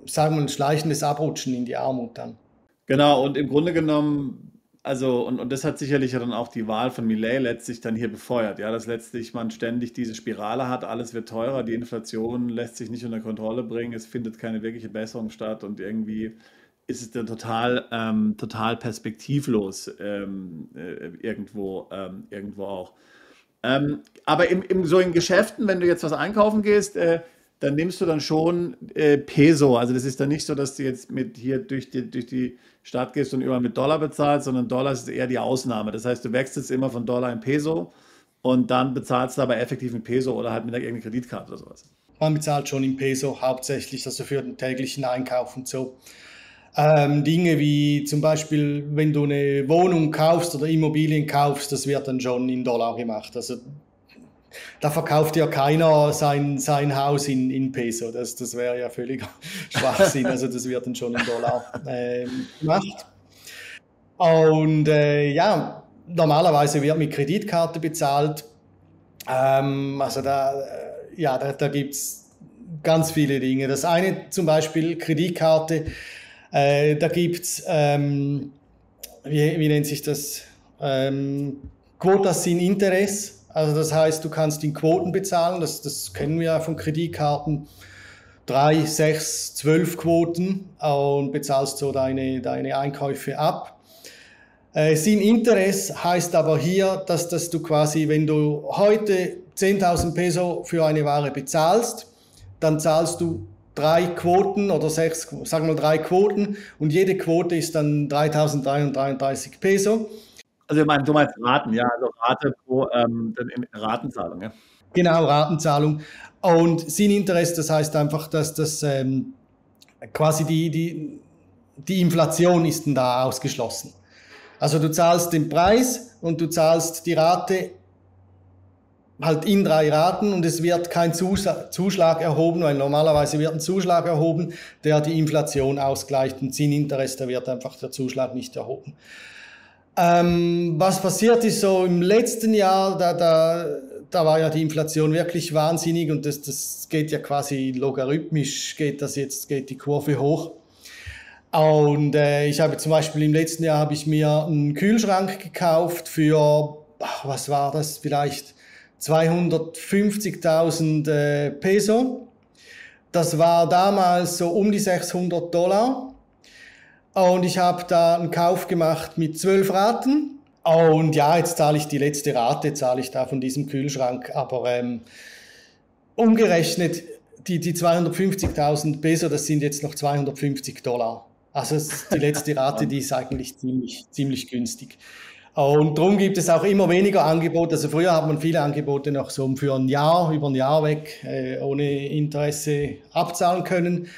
sagen wir, ein schleichendes Abrutschen in die Armut dann. Genau, und im Grunde genommen, also, und, und das hat sicherlich ja dann auch die Wahl von Millet letztlich dann hier befeuert, ja, dass letztlich man ständig diese Spirale hat, alles wird teurer, die Inflation lässt sich nicht unter Kontrolle bringen, es findet keine wirkliche Besserung statt und irgendwie ist es dann total, ähm, total perspektivlos ähm, äh, irgendwo, ähm, irgendwo auch. Ähm, aber im, im, so in Geschäften, wenn du jetzt was einkaufen gehst, äh, dann nimmst du dann schon äh, Peso. Also das ist dann nicht so, dass du jetzt mit hier durch die, durch die Stadt gehst und immer mit Dollar bezahlst, sondern Dollar ist eher die Ausnahme. Das heißt, du wechselst immer von Dollar in Peso und dann bezahlst du aber effektiv in Peso oder halt mit einer irgendeiner Kreditkarte oder sowas. Man bezahlt schon in Peso hauptsächlich, also für den täglichen Einkauf und so. Ähm, Dinge wie zum Beispiel, wenn du eine Wohnung kaufst oder Immobilien kaufst, das wird dann schon in Dollar gemacht. Also da verkauft ja keiner sein, sein Haus in, in Peso. Das, das wäre ja völliger [laughs] Schwachsinn. Also das wird dann schon in Dollar äh, gemacht. Und äh, ja, normalerweise wird mit Kreditkarte bezahlt. Ähm, also da, äh, ja, da, da gibt es ganz viele Dinge. Das eine zum Beispiel Kreditkarte äh, da gibt es, ähm, wie, wie, nennt sich das? Ähm, Quotas sin Interess. Also das heißt, du kannst in Quoten bezahlen. Das, das kennen wir ja von Kreditkarten. Drei, sechs, zwölf Quoten und bezahlst so deine, deine Einkäufe ab. Äh, sin Interess heißt aber hier, dass, dass du quasi, wenn du heute 10.000 Peso für eine Ware bezahlst, dann zahlst du drei Quoten oder sechs, sagen wir drei Quoten und jede Quote ist dann 3.333 Peso. Also ich meine, du meinst Raten, ja, also Rate pro ähm, Ratenzahlung, ja. Genau, Ratenzahlung. Und Sinninteresse, das heißt einfach, dass das ähm, quasi die, die, die Inflation ist da ausgeschlossen. Also du zahlst den Preis und du zahlst die Rate halt in drei Raten und es wird kein Zuschlag erhoben, weil normalerweise wird ein Zuschlag erhoben, der die Inflation ausgleicht und Zinninteresse wird einfach der Zuschlag nicht erhoben. Ähm, was passiert ist so im letzten Jahr, da, da, da war ja die Inflation wirklich wahnsinnig und das, das geht ja quasi logarithmisch, geht das jetzt, geht die Kurve hoch. Und äh, ich habe zum Beispiel im letzten Jahr habe ich mir einen Kühlschrank gekauft für, ach, was war das, vielleicht 250.000 äh, Peso. Das war damals so um die 600 Dollar. Und ich habe da einen Kauf gemacht mit zwölf Raten. Und ja, jetzt zahle ich die letzte Rate, zahle ich da von diesem Kühlschrank. Aber ähm, umgerechnet, die, die 250.000 Peso, das sind jetzt noch 250 Dollar. Also die letzte Rate, [laughs] die ist eigentlich ziemlich, ziemlich günstig. Und darum gibt es auch immer weniger Angebote. Also früher hat man viele Angebote noch so für ein Jahr, über ein Jahr weg, äh, ohne Interesse abzahlen können.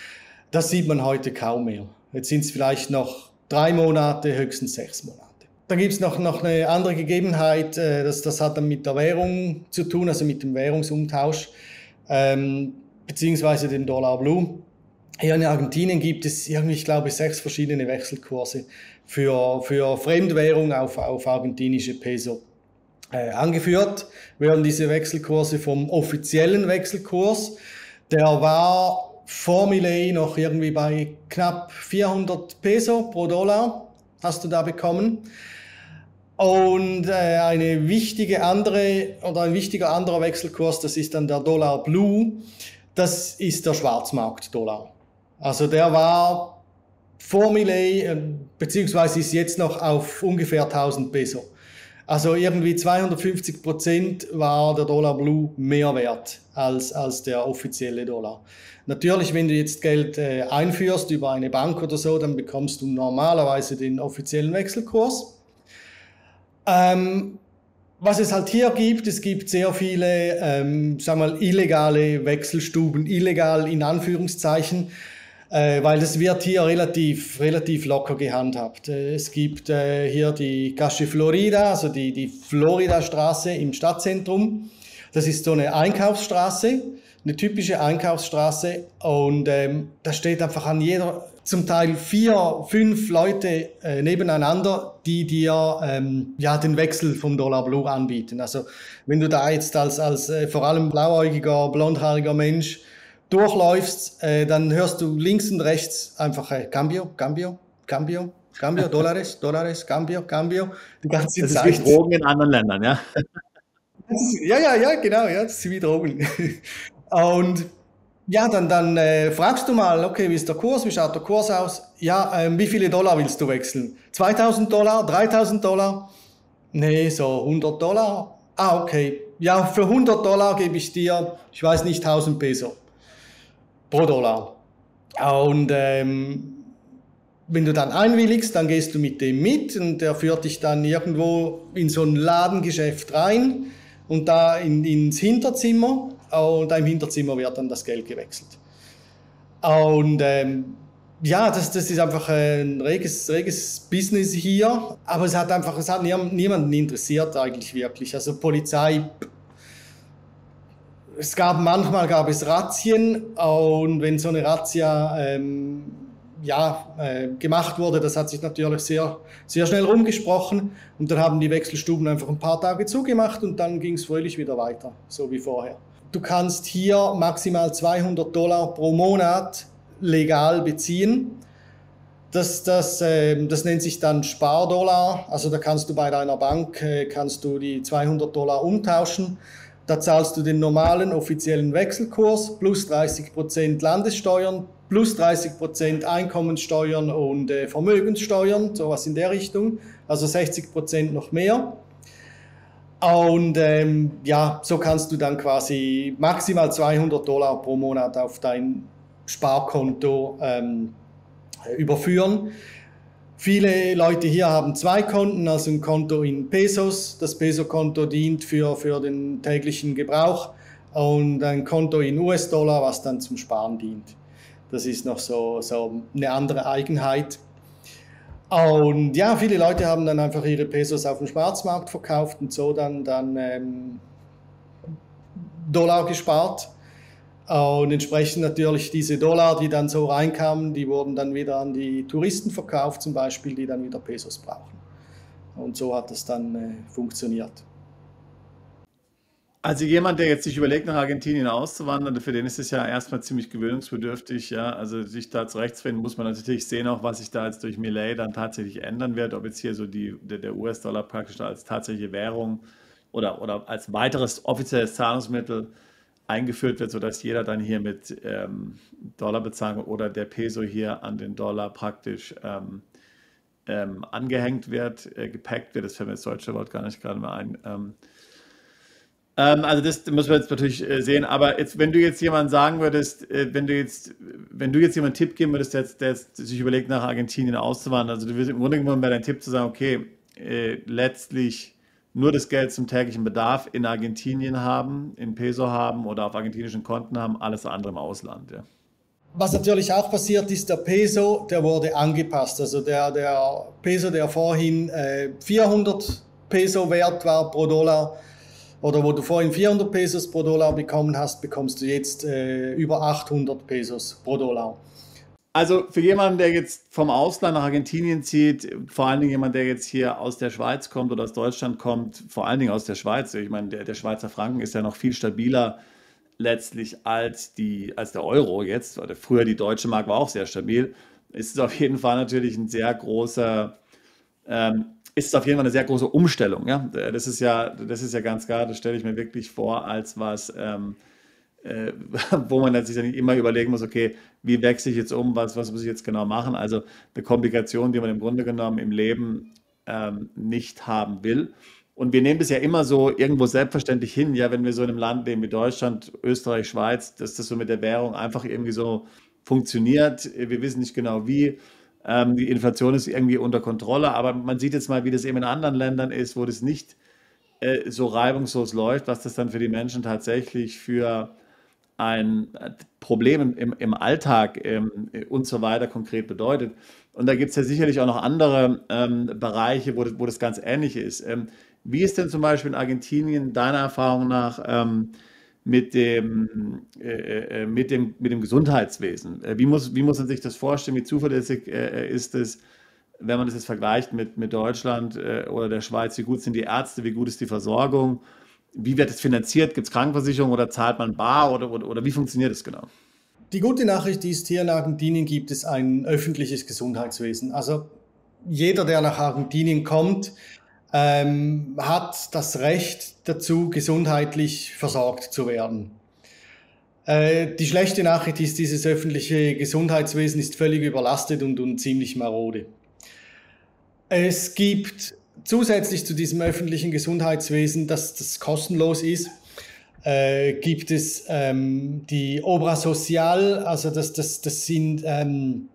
Das sieht man heute kaum mehr. Jetzt sind es vielleicht noch drei Monate, höchstens sechs Monate. Dann gibt es noch, noch eine andere Gegebenheit, äh, das, das hat dann mit der Währung zu tun, also mit dem Währungsumtausch, ähm, beziehungsweise dem Dollar Blue. Hier in Argentinien gibt es irgendwie, ich glaube, sechs verschiedene Wechselkurse für, für Fremdwährung auf, auf argentinische Peso äh, angeführt, werden diese Wechselkurse vom offiziellen Wechselkurs, der war vor Millet noch irgendwie bei knapp 400 Peso pro Dollar, hast du da bekommen. Und äh, eine wichtige andere oder ein wichtiger anderer Wechselkurs, das ist dann der Dollar Blue, das ist der Schwarzmarkt-Dollar. Also der war vor Millet, äh, beziehungsweise ist jetzt noch auf ungefähr 1000 Peso. Also irgendwie 250 Prozent war der Dollar Blue mehr wert als, als der offizielle Dollar. Natürlich, wenn du jetzt Geld äh, einführst über eine Bank oder so, dann bekommst du normalerweise den offiziellen Wechselkurs. Ähm, was es halt hier gibt, es gibt sehr viele, ähm, sagen wir mal, illegale Wechselstuben, illegal in Anführungszeichen. Äh, weil das wird hier relativ, relativ locker gehandhabt. Äh, es gibt äh, hier die Calle Florida, also die, die Florida-Straße im Stadtzentrum. Das ist so eine Einkaufsstraße, eine typische Einkaufsstraße und ähm, da steht einfach an jeder, zum Teil vier, fünf Leute äh, nebeneinander, die dir ähm, ja, den Wechsel vom Dollar Blue anbieten. Also wenn du da jetzt als, als äh, vor allem blauäugiger, blondhaariger Mensch durchläufst, äh, dann hörst du links und rechts einfach äh, Cambio, Cambio, Cambio, Cambio, [laughs] Dollares, Dollares, Cambio, Cambio. Die ganze das Zeit. ist wie Drogen in anderen Ländern, ja? [laughs] Ist, ja, ja, ja, genau, ja, das ist wie Drogen. [laughs] Und ja, dann, dann äh, fragst du mal, okay, wie ist der Kurs, wie schaut der Kurs aus? Ja, ähm, wie viele Dollar willst du wechseln? 2000 Dollar, 3000 Dollar? Nee, so 100 Dollar. Ah, okay. Ja, für 100 Dollar gebe ich dir, ich weiß nicht, 1000 Peso pro Dollar. Und ähm, wenn du dann einwilligst, dann gehst du mit dem mit und der führt dich dann irgendwo in so ein Ladengeschäft rein und da in, ins Hinterzimmer und im Hinterzimmer wird dann das Geld gewechselt. Und ähm, ja, das, das ist einfach ein reges, reges Business hier, aber es hat einfach, es hat niemanden interessiert eigentlich wirklich. Also Polizei es gab manchmal gab es Razzien und wenn so eine Razzia ähm, ja, äh, gemacht wurde, das hat sich natürlich sehr, sehr schnell rumgesprochen und dann haben die Wechselstuben einfach ein paar Tage zugemacht und dann ging es fröhlich wieder weiter, so wie vorher. Du kannst hier maximal 200 Dollar pro Monat legal beziehen. Das, das, äh, das nennt sich dann Spardollar. Also da kannst du bei deiner Bank äh, kannst du die 200 Dollar umtauschen. Da zahlst du den normalen offiziellen Wechselkurs plus 30% Landessteuern, plus 30% Einkommensteuern und äh, Vermögenssteuern, sowas in der Richtung, also 60% noch mehr. Und ähm, ja, so kannst du dann quasi maximal 200 Dollar pro Monat auf dein Sparkonto ähm, überführen. Viele Leute hier haben zwei Konten, also ein Konto in Pesos. Das Peso-Konto dient für, für den täglichen Gebrauch und ein Konto in US-Dollar, was dann zum Sparen dient. Das ist noch so, so eine andere Eigenheit. Und ja, viele Leute haben dann einfach ihre Pesos auf dem Schwarzmarkt verkauft und so dann, dann ähm, Dollar gespart. Und entsprechend natürlich diese Dollar, die dann so reinkamen, die wurden dann wieder an die Touristen verkauft, zum Beispiel, die dann wieder Pesos brauchen. Und so hat es dann äh, funktioniert. Also jemand, der jetzt sich überlegt, nach Argentinien auszuwandern, für den ist es ja erstmal ziemlich gewöhnungsbedürftig, ja. Also sich da zurechtfinden, muss man natürlich sehen, auch was sich da jetzt durch Millet dann tatsächlich ändern wird, ob jetzt hier so die, der, US-Dollar praktisch als tatsächliche Währung oder, oder als weiteres offizielles Zahlungsmittel eingeführt wird, sodass jeder dann hier mit ähm, Dollar bezahlen oder der Peso hier an den Dollar praktisch ähm, ähm, angehängt wird, äh, gepackt wird. Das fällt mir das deutsche Wort gar nicht gerade mal ein. Ähm, ähm, also das muss man jetzt natürlich äh, sehen. Aber jetzt, wenn du jetzt jemand sagen würdest, äh, wenn du jetzt, wenn du jetzt jemanden Tipp geben würdest, der, der sich überlegt, nach Argentinien auszuwandern, also du würdest im Grunde genommen bei deinem Tipp zu sagen, okay, äh, letztlich nur das Geld zum täglichen Bedarf in Argentinien haben, in Peso haben oder auf argentinischen Konten haben, alles andere im Ausland. Ja. Was natürlich auch passiert ist, der Peso, der wurde angepasst. Also der, der Peso, der vorhin äh, 400 Peso wert war pro Dollar, oder wo du vorhin 400 Pesos pro Dollar bekommen hast, bekommst du jetzt äh, über 800 Pesos pro Dollar. Also für jemanden, der jetzt vom Ausland nach Argentinien zieht, vor allen Dingen jemand, der jetzt hier aus der Schweiz kommt oder aus Deutschland kommt, vor allen Dingen aus der Schweiz, ich meine, der, der Schweizer Franken ist ja noch viel stabiler letztlich als, die, als der Euro jetzt, oder früher die deutsche Mark war auch sehr stabil, ist es auf jeden Fall natürlich ein sehr großer, ähm, ist es auf jeden Fall eine sehr große Umstellung. Ja? Das, ist ja, das ist ja ganz klar, das stelle ich mir wirklich vor, als was... Ähm, äh, [laughs] wo man sich dann immer überlegen muss, okay, wie wechsle ich jetzt um, was, was muss ich jetzt genau machen? Also eine Komplikation, die man im Grunde genommen im Leben ähm, nicht haben will. Und wir nehmen das ja immer so irgendwo selbstverständlich hin, ja, wenn wir so in einem Land leben wie Deutschland, Österreich, Schweiz, dass das so mit der Währung einfach irgendwie so funktioniert. Wir wissen nicht genau wie. Ähm, die Inflation ist irgendwie unter Kontrolle, aber man sieht jetzt mal, wie das eben in anderen Ländern ist, wo das nicht äh, so reibungslos läuft, was das dann für die Menschen tatsächlich für ein Problem im, im Alltag ähm, und so weiter konkret bedeutet. Und da gibt es ja sicherlich auch noch andere ähm, Bereiche, wo das, wo das ganz ähnlich ist. Ähm, wie ist denn zum Beispiel in Argentinien deiner Erfahrung nach ähm, mit, dem, äh, äh, mit, dem, mit dem Gesundheitswesen? Äh, wie, muss, wie muss man sich das vorstellen? Wie zuverlässig äh, ist es, wenn man das jetzt vergleicht mit, mit Deutschland äh, oder der Schweiz? Wie gut sind die Ärzte? Wie gut ist die Versorgung? Wie wird es finanziert? Gibt es Krankenversicherung oder zahlt man bar oder, oder, oder wie funktioniert es genau? Die gute Nachricht ist, hier in Argentinien gibt es ein öffentliches Gesundheitswesen. Also jeder, der nach Argentinien kommt, ähm, hat das Recht dazu, gesundheitlich versorgt zu werden. Äh, die schlechte Nachricht ist, dieses öffentliche Gesundheitswesen ist völlig überlastet und, und ziemlich marode. Es gibt zusätzlich zu diesem öffentlichen Gesundheitswesen, das, das kostenlos ist, äh, gibt es ähm, die Obra Social, also das, das, das sind, ähm,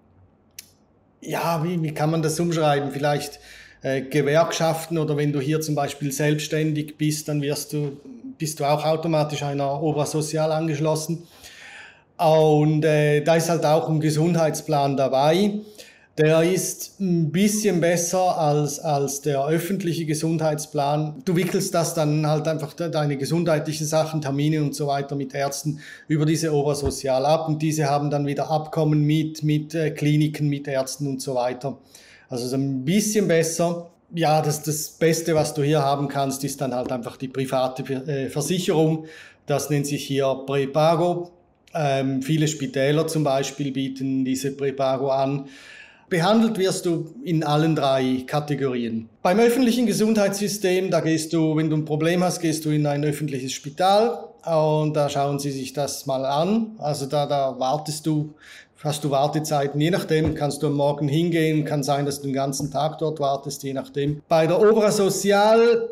ja, wie, wie kann man das umschreiben? Vielleicht äh, Gewerkschaften oder wenn du hier zum Beispiel selbstständig bist, dann wirst du, bist du auch automatisch einer Obra Social angeschlossen. Und äh, da ist halt auch ein Gesundheitsplan dabei. Der ist ein bisschen besser als, als der öffentliche Gesundheitsplan. Du wickelst das dann halt einfach deine gesundheitlichen Sachen, Termine und so weiter mit Ärzten über diese Obersozial ab und diese haben dann wieder Abkommen mit, mit äh, Kliniken, mit Ärzten und so weiter. Also so ein bisschen besser. Ja, das, das Beste, was du hier haben kannst, ist dann halt einfach die private äh, Versicherung. Das nennt sich hier Prepago. Ähm, viele Spitäler zum Beispiel bieten diese Prepago an. Behandelt wirst du in allen drei Kategorien. Beim öffentlichen Gesundheitssystem, da gehst du, wenn du ein Problem hast, gehst du in ein öffentliches Spital und da schauen sie sich das mal an. Also da, da wartest du, hast du Wartezeiten, je nachdem kannst du am Morgen hingehen, kann sein, dass du den ganzen Tag dort wartest, je nachdem. Bei der Obra Social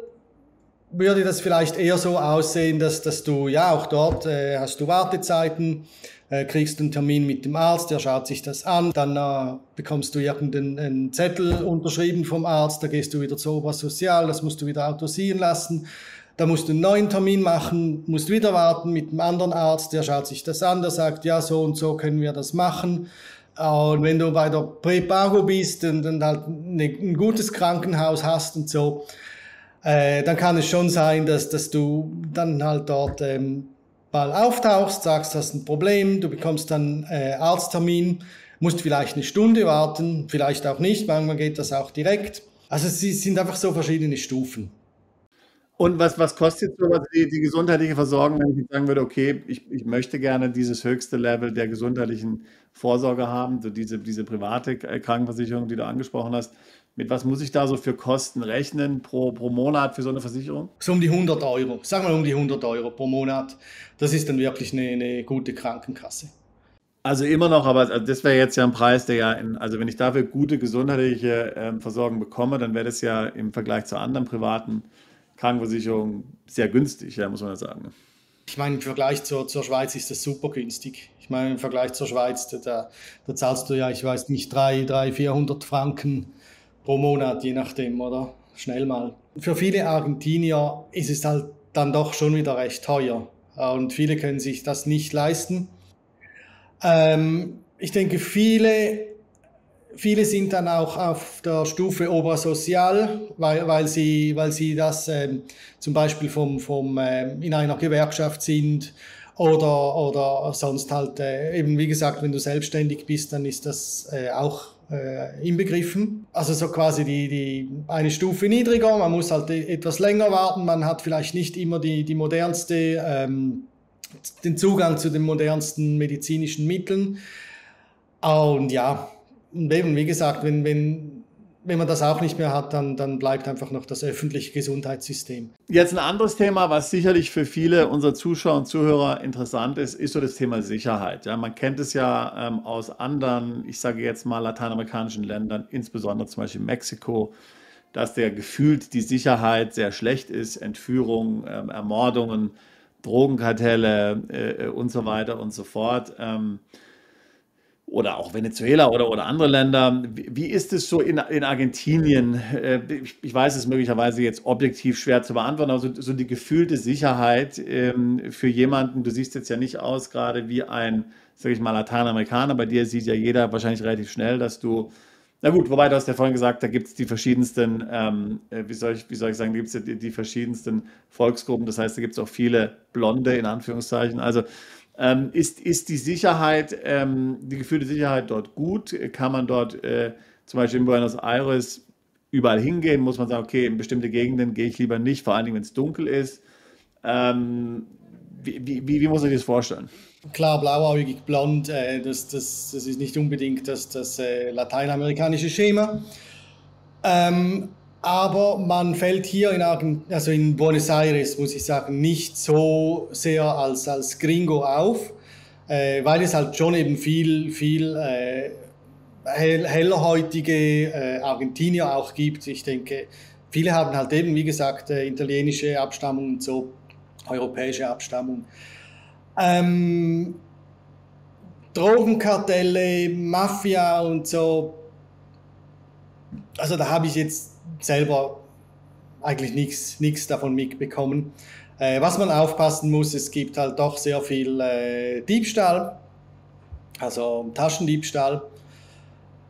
würde das vielleicht eher so aussehen, dass, dass du, ja, auch dort äh, hast du Wartezeiten, äh, kriegst einen Termin mit dem Arzt, der schaut sich das an, dann äh, bekommst du irgendeinen Zettel unterschrieben vom Arzt, da gehst du wieder zu Obersozial, das musst du wieder autosieren lassen. Da musst du einen neuen Termin machen, musst wieder warten mit einem anderen Arzt, der schaut sich das an, der sagt, ja, so und so können wir das machen. Und wenn du bei der Prepago bist und, und halt ein gutes Krankenhaus hast und so, äh, dann kann es schon sein, dass, dass du dann halt dort ähm, mal auftauchst, sagst, hast ein Problem, du bekommst dann äh, Arzttermin, musst vielleicht eine Stunde warten, vielleicht auch nicht, manchmal geht das auch direkt. Also es sind einfach so verschiedene Stufen. Und was, was kostet so die, die gesundheitliche Versorgung, wenn ich sagen würde, okay, ich, ich möchte gerne dieses höchste Level der gesundheitlichen Vorsorge haben, so diese, diese private Krankenversicherung, die du angesprochen hast. Mit was muss ich da so für Kosten rechnen pro, pro Monat für so eine Versicherung? So um die 100 Euro. Sagen wir um die 100 Euro pro Monat. Das ist dann wirklich eine, eine gute Krankenkasse. Also immer noch, aber also das wäre jetzt ja ein Preis, der ja, in, also wenn ich dafür gute gesundheitliche äh, Versorgung bekomme, dann wäre das ja im Vergleich zu anderen privaten Krankenversicherungen sehr günstig, ja, muss man ja sagen. Ich meine, im Vergleich zur, zur Schweiz ist das super günstig. Ich meine, im Vergleich zur Schweiz, da, da zahlst du ja, ich weiß nicht, 300, 400 Franken pro Monat, je nachdem, oder? Schnell mal. Für viele Argentinier ist es halt dann doch schon wieder recht teuer. Und viele können sich das nicht leisten. Ähm, ich denke, viele, viele sind dann auch auf der Stufe Obersozial, weil, weil, sie, weil sie das ähm, zum Beispiel vom, vom, äh, in einer Gewerkschaft sind oder, oder sonst halt, äh, eben wie gesagt, wenn du selbstständig bist, dann ist das äh, auch äh, inbegriffen. Also so quasi die, die, eine Stufe niedriger, man muss halt e-, etwas länger warten, man hat vielleicht nicht immer die, die modernste, ähm, den Zugang zu den modernsten medizinischen Mitteln. Und ja, eben, wie gesagt, wenn, wenn wenn man das auch nicht mehr hat, dann, dann bleibt einfach noch das öffentliche Gesundheitssystem. Jetzt ein anderes Thema, was sicherlich für viele unserer Zuschauer und Zuhörer interessant ist, ist so das Thema Sicherheit. Ja, man kennt es ja ähm, aus anderen, ich sage jetzt mal lateinamerikanischen Ländern, insbesondere zum Beispiel Mexiko, dass der gefühlt die Sicherheit sehr schlecht ist, Entführungen, ähm, Ermordungen, Drogenkartelle äh, und so weiter und so fort. Ähm, oder auch Venezuela oder, oder andere Länder. Wie, ist es so in, in Argentinien? Äh, ich, weiß es möglicherweise jetzt objektiv schwer zu beantworten, aber so, so die gefühlte Sicherheit ähm, für jemanden, du siehst jetzt ja nicht aus gerade wie ein, sag ich mal, Lateinamerikaner, bei dir sieht ja jeder wahrscheinlich relativ schnell, dass du na gut, wobei du hast ja vorhin gesagt, da gibt es die verschiedensten, ähm, äh, wie, soll ich, wie soll ich sagen, gibt es die, die verschiedensten Volksgruppen. Das heißt, da gibt es auch viele Blonde in Anführungszeichen. Also ähm, ist, ist die Sicherheit, ähm, die gefühlte Sicherheit dort gut? Kann man dort äh, zum Beispiel in Buenos Aires überall hingehen? Muss man sagen, okay, in bestimmte Gegenden gehe ich lieber nicht, vor allen Dingen, wenn es dunkel ist. Ähm, wie, wie, wie, muss sich das vorstellen? Klar, blauäugig, blond, äh, das, das, das ist nicht unbedingt das, das äh, lateinamerikanische Schema. Ähm, aber man fällt hier in, also in Buenos Aires, muss ich sagen, nicht so sehr als, als Gringo auf, äh, weil es halt schon eben viel, viel äh, hell, hellerhäutige äh, Argentinier auch gibt. Ich denke, viele haben halt eben, wie gesagt, äh, italienische Abstammung und so, europäische Abstammung. Ähm, Drogenkartelle, Mafia und so, also da habe ich jetzt selber eigentlich nichts davon mitbekommen. Äh, was man aufpassen muss, es gibt halt doch sehr viel äh, Diebstahl, also Taschendiebstahl.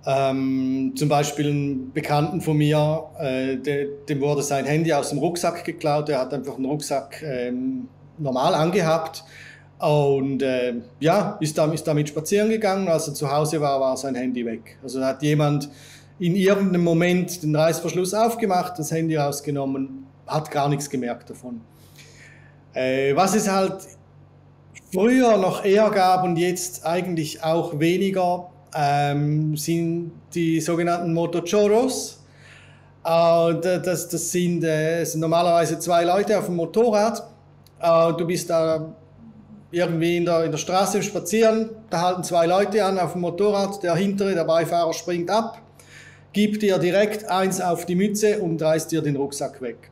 Ähm, zum Beispiel einen Bekannten von mir, äh, de, dem wurde sein Handy aus dem Rucksack geklaut. Er hat einfach einen Rucksack ähm, normal angehabt und äh, ja, ist, damit, ist damit spazieren gegangen. Als er zu Hause war, war sein Handy weg. Also hat jemand in irgendeinem Moment den Reißverschluss aufgemacht, das Handy rausgenommen, hat gar nichts gemerkt davon. Äh, was es halt früher noch eher gab und jetzt eigentlich auch weniger, ähm, sind die sogenannten Motochoros. Äh, das, das, sind, äh, sind normalerweise zwei Leute auf dem Motorrad. Äh, du bist da irgendwie in der, in der Straße spazieren, da halten zwei Leute an auf dem Motorrad, der hintere, der Beifahrer springt ab gibt dir direkt eins auf die Mütze und reißt dir den Rucksack weg.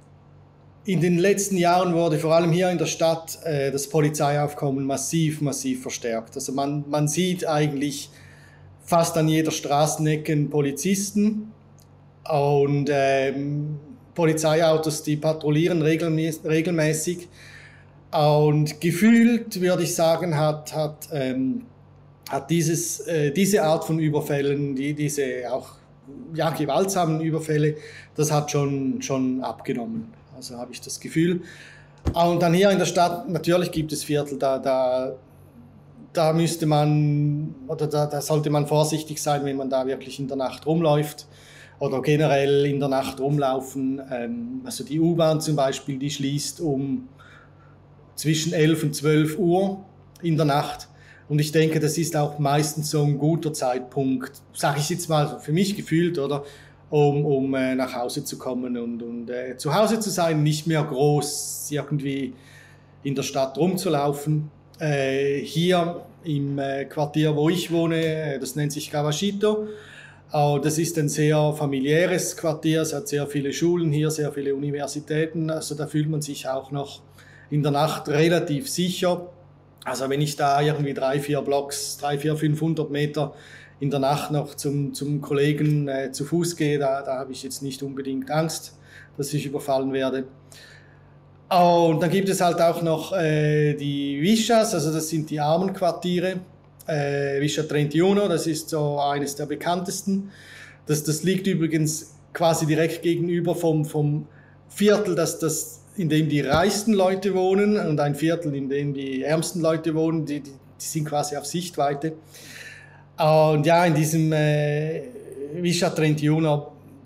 In den letzten Jahren wurde vor allem hier in der Stadt äh, das Polizeiaufkommen massiv, massiv verstärkt. Also man, man sieht eigentlich fast an jeder Straßenecke Polizisten und ähm, Polizeiautos, die patrouillieren regelmäßig. Und gefühlt, würde ich sagen, hat, hat, ähm, hat dieses, äh, diese Art von Überfällen, die, diese auch ja, gewaltsamen Überfälle, das hat schon, schon abgenommen. Also habe ich das Gefühl. Ah, und dann hier in der Stadt, natürlich gibt es Viertel, da, da, da müsste man, oder da, da sollte man vorsichtig sein, wenn man da wirklich in der Nacht rumläuft oder generell in der Nacht rumlaufen. Ähm, also die U-Bahn zum Beispiel, die schließt um zwischen 11 und 12 Uhr in der Nacht. Und ich denke, das ist auch meistens so ein guter Zeitpunkt, sage ich jetzt mal für mich gefühlt, oder? Um, um äh, nach Hause zu kommen und, und äh, zu Hause zu sein, nicht mehr groß irgendwie in der Stadt rumzulaufen. Äh, hier im äh, Quartier, wo ich wohne, äh, das nennt sich Cavachito. Das ist ein sehr familiäres Quartier, es hat sehr viele Schulen hier, sehr viele Universitäten, also da fühlt man sich auch noch in der Nacht relativ sicher. Also wenn ich da irgendwie drei, vier Blocks, drei, vier, 500 Meter in der Nacht noch zum, zum Kollegen äh, zu Fuß gehe, da, da habe ich jetzt nicht unbedingt Angst, dass ich überfallen werde. Und dann gibt es halt auch noch äh, die Vichas, also das sind die Armenquartiere. Äh, Vicha 31, das ist so eines der bekanntesten. Das, das liegt übrigens quasi direkt gegenüber vom, vom Viertel, das das in dem die reichsten Leute wohnen und ein Viertel, in dem die ärmsten Leute wohnen, die, die, die sind quasi auf Sichtweite. Und ja, in diesem äh, Vischa 31,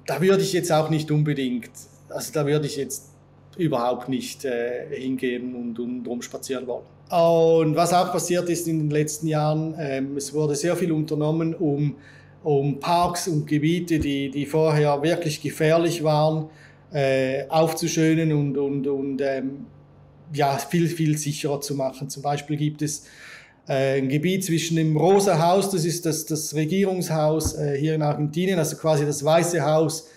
da würde ich jetzt auch nicht unbedingt, also da würde ich jetzt überhaupt nicht äh, hingehen und, und rumspazieren wollen. Und was auch passiert ist in den letzten Jahren, ähm, es wurde sehr viel unternommen, um, um Parks und Gebiete, die, die vorher wirklich gefährlich waren, äh, aufzuschönen und, und, und ähm, ja, viel, viel sicherer zu machen. Zum Beispiel gibt es äh, ein Gebiet zwischen dem Rosa Haus, das ist das, das Regierungshaus äh, hier in Argentinien, also quasi das Weiße Haus.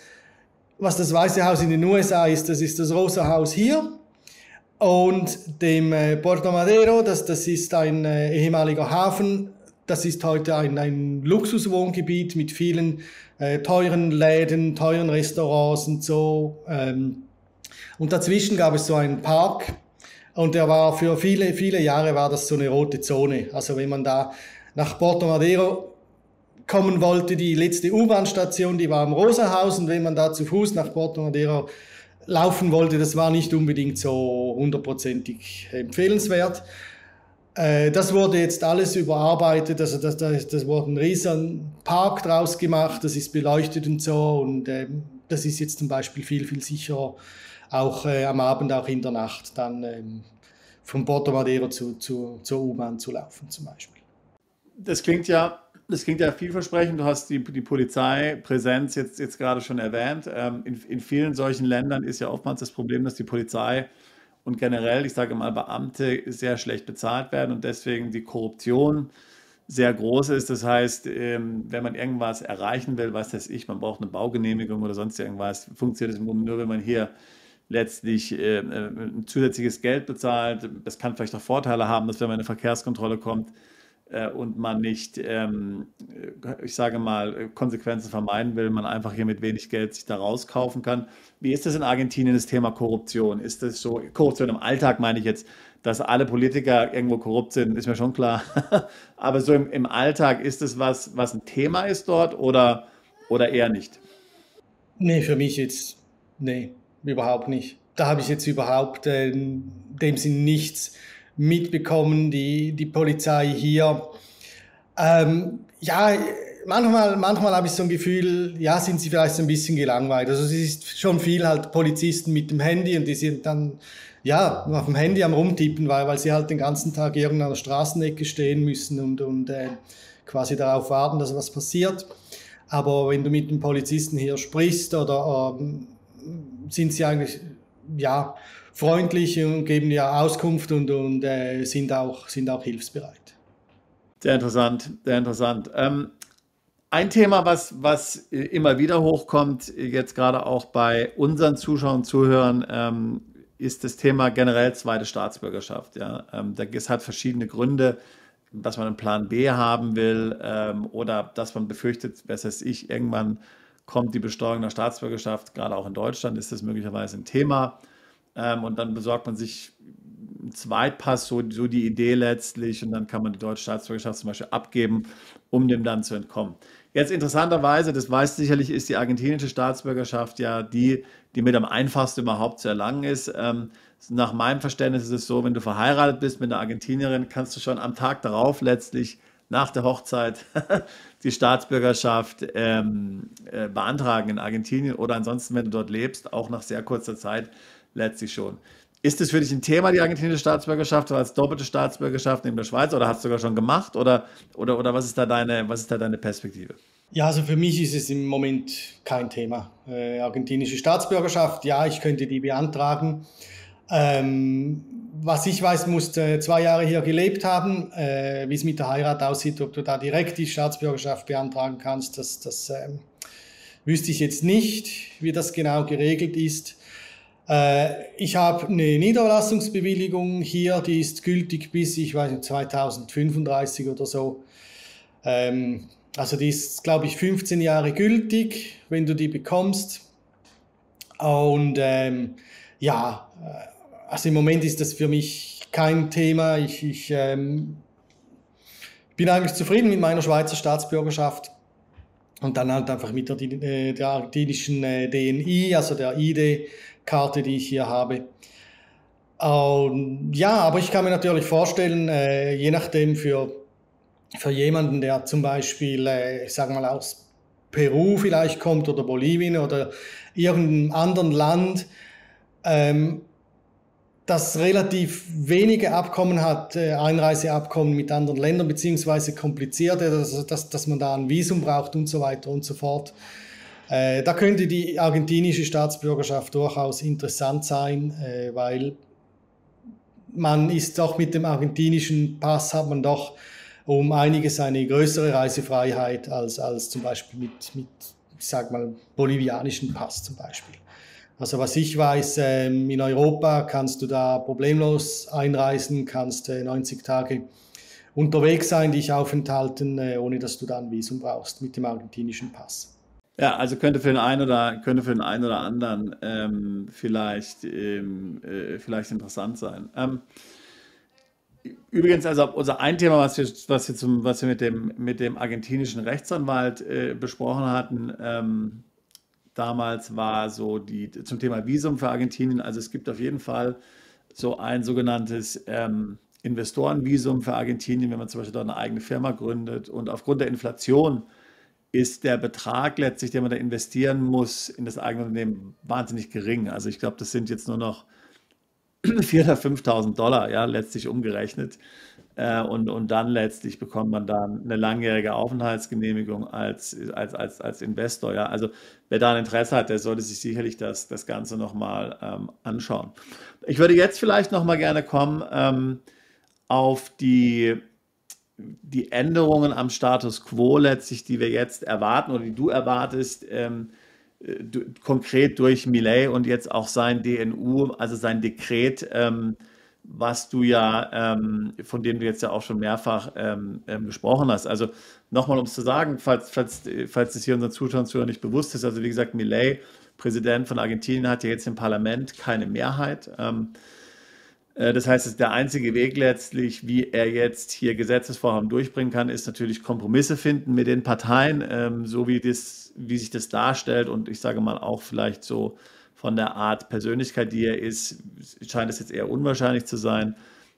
Was das Weiße Haus in den USA ist, das ist das Rosa Haus hier. Und dem äh, Puerto Madero, das, das ist ein äh, ehemaliger Hafen, das ist heute ein, ein Luxuswohngebiet mit vielen äh, teuren Läden, teuren Restaurants und so. Ähm, und dazwischen gab es so einen Park und der war für viele, viele Jahre war das so eine rote Zone. Also wenn man da nach Porto Madero kommen wollte, die letzte U-Bahn-Station, die war am Rosahausen. Wenn man da zu Fuß nach Porto Madero laufen wollte, das war nicht unbedingt so hundertprozentig empfehlenswert. Äh, das wurde jetzt alles überarbeitet, also das, das, das wurde ein riesen Park draus gemacht, das ist beleuchtet und so und äh, das ist jetzt zum Beispiel viel, viel sicherer, auch äh, am Abend, auch in der Nacht, dann ähm, von Porto Madero zu, zu, zur U-Bahn zu laufen zum Beispiel. Das klingt ja das klingt ja vielversprechend. Du hast die, die Polizeipräsenz jetzt, jetzt gerade schon erwähnt. Ähm, in, in vielen solchen Ländern ist ja oftmals das Problem, dass die Polizei und generell, ich sage mal, Beamte sehr schlecht bezahlt werden und deswegen die Korruption sehr groß ist. Das heißt, ähm, wenn man irgendwas erreichen will, was weiß ich, man braucht eine Baugenehmigung oder sonst irgendwas, funktioniert es im Grunde nur, wenn man hier letztlich äh, äh, ein zusätzliches Geld bezahlt. Das kann vielleicht auch Vorteile haben, dass wenn man in eine Verkehrskontrolle kommt, äh, und man nicht, ähm, ich sage mal, Konsequenzen vermeiden will, man einfach hier mit wenig Geld sich da rauskaufen kann. Wie ist das in Argentinien, das Thema Korruption? Ist das so, Korruption im Alltag meine ich jetzt, dass alle Politiker irgendwo korrupt sind, ist mir schon klar. [laughs] Aber so im, im Alltag, ist das was, was ein Thema ist dort oder, oder eher nicht? Nee, für mich jetzt, nee, überhaupt nicht. Da habe ich jetzt überhaupt äh, in dem Sinn nichts mitbekommen, die, die Polizei hier. Ähm, ja, manchmal, manchmal habe ich so ein Gefühl, ja, sind sie vielleicht so ein bisschen gelangweilt. Also es ist schon viel halt Polizisten mit dem Handy und die sind dann ja auf dem Handy am rumtippen, weil, weil sie halt den ganzen Tag irgendeiner Straßenecke stehen müssen und, und äh, quasi darauf warten, dass was passiert. Aber wenn du mit dem Polizisten hier sprichst oder ähm, sind sie eigentlich ja freundlich und geben ja Auskunft und, und äh, sind, auch, sind auch hilfsbereit. Sehr interessant, sehr interessant. Ähm, ein Thema, was, was immer wieder hochkommt, jetzt gerade auch bei unseren Zuschauern und Zuhörern, ähm, ist das Thema generell zweite Staatsbürgerschaft. Ja? Ähm, es hat verschiedene Gründe, dass man einen Plan B haben will ähm, oder dass man befürchtet, was weiß ich, irgendwann kommt die Besteuerung der Staatsbürgerschaft, gerade auch in Deutschland ist das möglicherweise ein Thema. Ähm, und dann besorgt man sich einen Zweitpass, so, so die Idee letztlich, und dann kann man die deutsche Staatsbürgerschaft zum Beispiel abgeben, um dem dann zu entkommen. Jetzt interessanterweise, das weiß sicherlich, ist die argentinische Staatsbürgerschaft ja die, die mit am einfachsten überhaupt zu erlangen ist. Ähm, nach meinem Verständnis ist es so, wenn du verheiratet bist mit einer Argentinierin, kannst du schon am Tag darauf letztlich nach der Hochzeit [laughs] die Staatsbürgerschaft ähm, äh, beantragen in Argentinien oder ansonsten, wenn du dort lebst, auch nach sehr kurzer Zeit letztlich schon. Ist es für dich ein Thema, die argentinische Staatsbürgerschaft oder als doppelte Staatsbürgerschaft neben der Schweiz oder hast du sogar schon gemacht oder, oder, oder was, ist da deine, was ist da deine Perspektive? Ja, also für mich ist es im Moment kein Thema. Äh, argentinische Staatsbürgerschaft, ja, ich könnte die beantragen. Ähm, was ich weiß, musst äh, zwei Jahre hier gelebt haben. Äh, Wie es mit der Heirat aussieht, ob du da direkt die Staatsbürgerschaft beantragen kannst, das, das ähm, wüsste ich jetzt nicht, wie das genau geregelt ist. Äh, ich habe eine Niederlassungsbewilligung hier, die ist gültig bis, ich weiß nicht, 2035 oder so. Ähm, also die ist, glaube ich, 15 Jahre gültig, wenn du die bekommst. Und ähm, ja, äh, also im Moment ist das für mich kein Thema. Ich, ich ähm, bin eigentlich zufrieden mit meiner Schweizer Staatsbürgerschaft und dann halt einfach mit der, äh, der argentinischen DNI, also der ID Karte, die ich hier habe. Ähm, ja, aber ich kann mir natürlich vorstellen, äh, je nachdem für, für jemanden, der zum Beispiel, äh, ich sage mal, aus Peru vielleicht kommt oder Bolivien oder irgendeinem anderen Land, ähm, das relativ wenige Abkommen hat, äh, Einreiseabkommen mit anderen Ländern, beziehungsweise komplizierte, dass, dass, dass man da ein Visum braucht und so weiter und so fort. Äh, da könnte die argentinische Staatsbürgerschaft durchaus interessant sein, äh, weil man ist doch mit dem argentinischen Pass hat man doch um einiges eine größere Reisefreiheit als, als zum Beispiel mit, mit, ich sag mal, bolivianischen Pass zum Beispiel. Also was ich weiß, ähm, in Europa kannst du da problemlos einreisen, kannst 90 äh, Tage unterwegs sein, dich aufenthalten, äh, ohne dass du da ein Visum brauchst mit dem argentinischen Pass. Ja, also könnte für den einen oder könnte für den einen oder anderen ähm, vielleicht, ähm, äh, vielleicht interessant sein. Ähm, übrigens, also unser ein Thema, was wir, was wir, zum, was wir mit, dem, mit dem argentinischen Rechtsanwalt äh, besprochen hatten, ähm, damals war so die zum Thema Visum für Argentinien. Also es gibt auf jeden Fall so ein sogenanntes ähm, Investorenvisum für Argentinien, wenn man zum Beispiel dort eine eigene Firma gründet. Und aufgrund der Inflation ist der Betrag letztlich, den man da investieren muss in das eigene Unternehmen, wahnsinnig gering. Also ich glaube, das sind jetzt nur noch [clears throat] 4.000 oder 5.000 Dollar, ja, letztlich umgerechnet. Äh, und, und dann letztlich bekommt man dann eine langjährige Aufenthaltsgenehmigung als, als, als, als Investor. Ja. Also wer da ein Interesse hat, der sollte sich sicherlich das, das Ganze nochmal ähm, anschauen. Ich würde jetzt vielleicht nochmal gerne kommen ähm, auf die die Änderungen am Status quo letztlich, die wir jetzt erwarten oder die du erwartest, ähm, äh, konkret durch Millet und jetzt auch sein DNU, also sein Dekret, ähm, was du ja, ähm, von dem du jetzt ja auch schon mehrfach ähm, ähm, gesprochen hast. Also nochmal, um es zu sagen, falls, falls, falls es hier unseren Zuschauern Zuhörern nicht bewusst ist, also wie gesagt, Millet, Präsident von Argentinien, hat ja jetzt im Parlament keine Mehrheit. Äh, das heißt, der einzige Weg letztlich, wie er jetzt hier Gesetzesvorhaben durchbringen kann, ist natürlich Kompromisse finden mit den Parteien, ähm, so wie, das, wie sich das darstellt. Und ich sage mal auch vielleicht so von der Art Persönlichkeit, die er ist, scheint es jetzt eher unwahrscheinlich zu sein,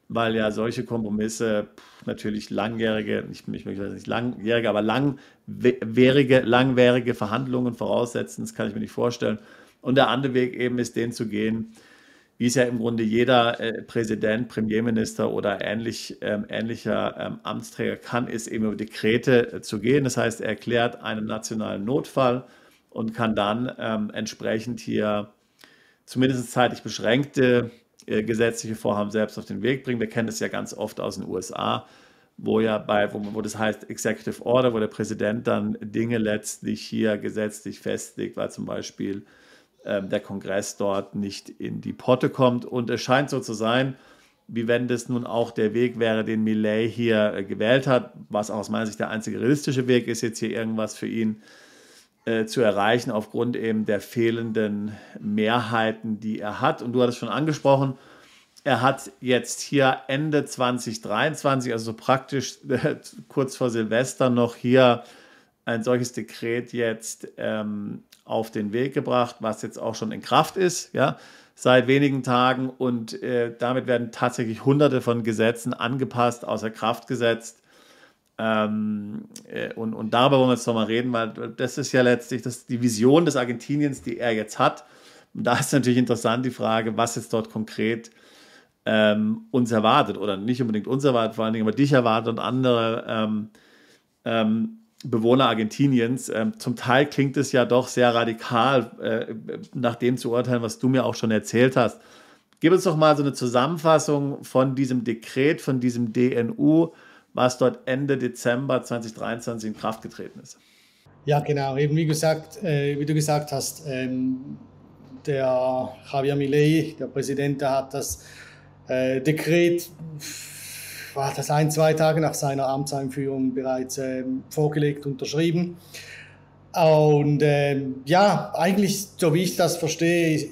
weil ja solche Kompromisse natürlich langjährige, nicht, nicht, nicht langjährige, aber langwierige, langwierige Verhandlungen voraussetzen. Das kann ich mir nicht vorstellen. Und der andere Weg eben ist, den zu gehen, wie es ja im Grunde jeder äh, Präsident, Premierminister oder ähnlich, ähm, ähnlicher ähm, Amtsträger kann, ist eben über Dekrete äh, zu gehen. Das heißt, er erklärt einen nationalen Notfall und kann dann ähm, entsprechend hier zumindest zeitlich beschränkte äh, gesetzliche Vorhaben selbst auf den Weg bringen. Wir kennen das ja ganz oft aus den USA, wo ja bei, wo, wo das heißt Executive Order, wo der Präsident dann Dinge letztlich hier gesetzlich festlegt, weil zum Beispiel der Kongress dort nicht in die Potte kommt. Und es scheint so zu sein, wie wenn das nun auch der Weg wäre, den Millet hier äh, gewählt hat, was auch aus meiner Sicht der einzige realistische Weg ist, jetzt hier irgendwas für ihn äh, zu erreichen, aufgrund eben der fehlenden Mehrheiten, die er hat. Und du hattest schon angesprochen, er hat jetzt hier Ende 2023, also praktisch äh, [laughs] kurz vor Silvester, noch hier ein solches Dekret jetzt ähm, auf den Weg gebracht, was jetzt auch schon in Kraft ist, ja, seit wenigen Tagen. Und äh, damit werden tatsächlich hunderte von Gesetzen angepasst, außer Kraft gesetzt. Ähm, äh, und, und darüber wollen wir jetzt nochmal reden, weil das ist ja letztlich das, die Vision des Argentiniens, die er jetzt hat. Und da ist natürlich interessant die Frage, was jetzt dort konkret ähm, uns erwartet oder nicht unbedingt uns erwartet, vor allen Dingen aber dich erwartet und andere. Ähm, ähm Bewohner Argentiniens. Ähm, zum Teil klingt es ja doch sehr radikal, äh, nach dem zu urteilen, was du mir auch schon erzählt hast. Gib uns doch mal so eine Zusammenfassung von diesem Dekret, von diesem DNU, was dort Ende Dezember 2023 in Kraft getreten ist. Ja, genau. Eben wie gesagt, äh, wie du gesagt hast, ähm, der Javier Milei, der Präsident, der hat das äh, Dekret war das ein, zwei Tage nach seiner Amtseinführung bereits ähm, vorgelegt, unterschrieben. Und ähm, ja, eigentlich, so wie ich das verstehe,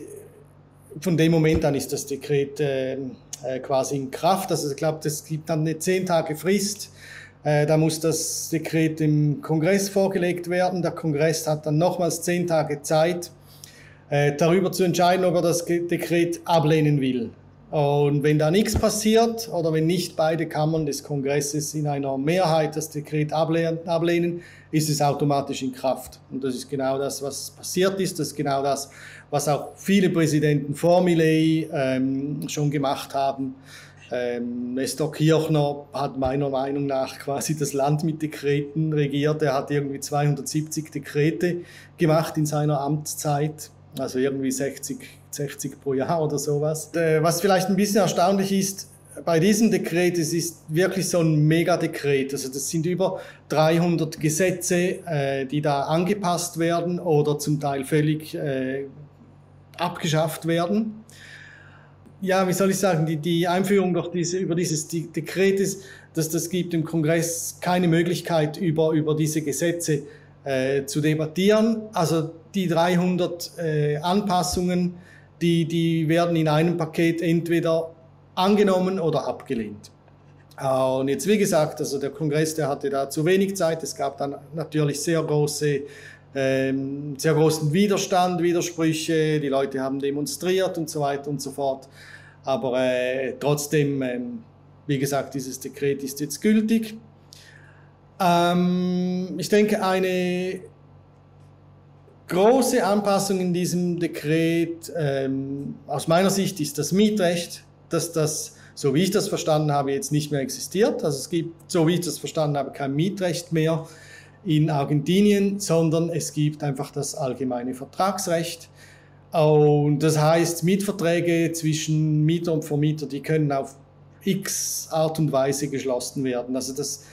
von dem Moment an ist das Dekret ähm, äh, quasi in Kraft. Also ich glaube, es gibt dann eine zehn Tage Frist. Äh, da muss das Dekret im Kongress vorgelegt werden. Der Kongress hat dann nochmals zehn Tage Zeit, äh, darüber zu entscheiden, ob er das Dekret ablehnen will. Und wenn da nichts passiert oder wenn nicht beide Kammern des Kongresses in einer Mehrheit das Dekret ablehnen, ist es automatisch in Kraft. Und das ist genau das, was passiert ist. Das ist genau das, was auch viele Präsidenten vor Millet ähm, schon gemacht haben. Ähm, Nestor Kirchner hat meiner Meinung nach quasi das Land mit Dekreten regiert. Er hat irgendwie 270 Dekrete gemacht in seiner Amtszeit, also irgendwie 60 60 pro Jahr oder sowas. Äh, was vielleicht ein bisschen erstaunlich ist, bei diesem Dekret, es ist wirklich so ein Megadekret. Also das sind über 300 Gesetze, äh, die da angepasst werden oder zum Teil völlig äh, abgeschafft werden. Ja, wie soll ich sagen, die, die Einführung durch diese, über dieses Dekret ist, dass das gibt im Kongress keine Möglichkeit, über, über diese Gesetze äh, zu debattieren. Also die 300 äh, Anpassungen, die, die werden in einem Paket entweder angenommen oder abgelehnt. Uh, und jetzt, wie gesagt, also der Kongress, der hatte da zu wenig Zeit. Es gab dann natürlich sehr große, ähm, sehr großen Widerstand, Widersprüche. Die Leute haben demonstriert und so weiter und so fort. Aber äh, trotzdem, ähm, wie gesagt, dieses Dekret ist jetzt gültig. Ähm, ich denke, eine große Anpassung in diesem Dekret ähm, aus meiner Sicht ist das Mietrecht, dass das, so wie ich das verstanden habe, jetzt nicht mehr existiert. Also es gibt, so wie ich das verstanden habe, kein Mietrecht mehr in Argentinien, sondern es gibt einfach das allgemeine Vertragsrecht. Und das heißt, Mietverträge zwischen Mieter und Vermieter, die können auf x Art und Weise geschlossen werden. Also das,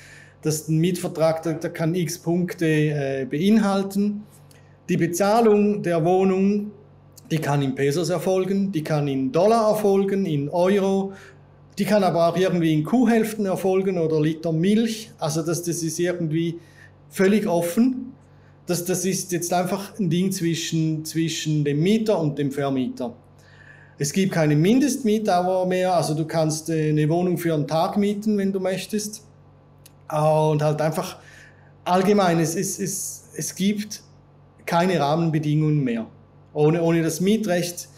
das Mietvertrag, der, der kann x Punkte äh, beinhalten. Die Bezahlung der Wohnung, die kann in Pesos erfolgen, die kann in Dollar erfolgen, in Euro, die kann aber auch irgendwie in Kuhhälften erfolgen oder Liter Milch. Also das, das ist irgendwie völlig offen das, das ist jetzt einfach ein Ding zwischen, zwischen dem Mieter und dem Vermieter. Es gibt keine Mindestmietdauer mehr, also du kannst äh, eine Wohnung für einen Tag mieten, wenn du möchtest. Und halt einfach allgemein, es, es, es, es gibt keine Rahmenbedingungen mehr. Ohne, ohne das Mietrecht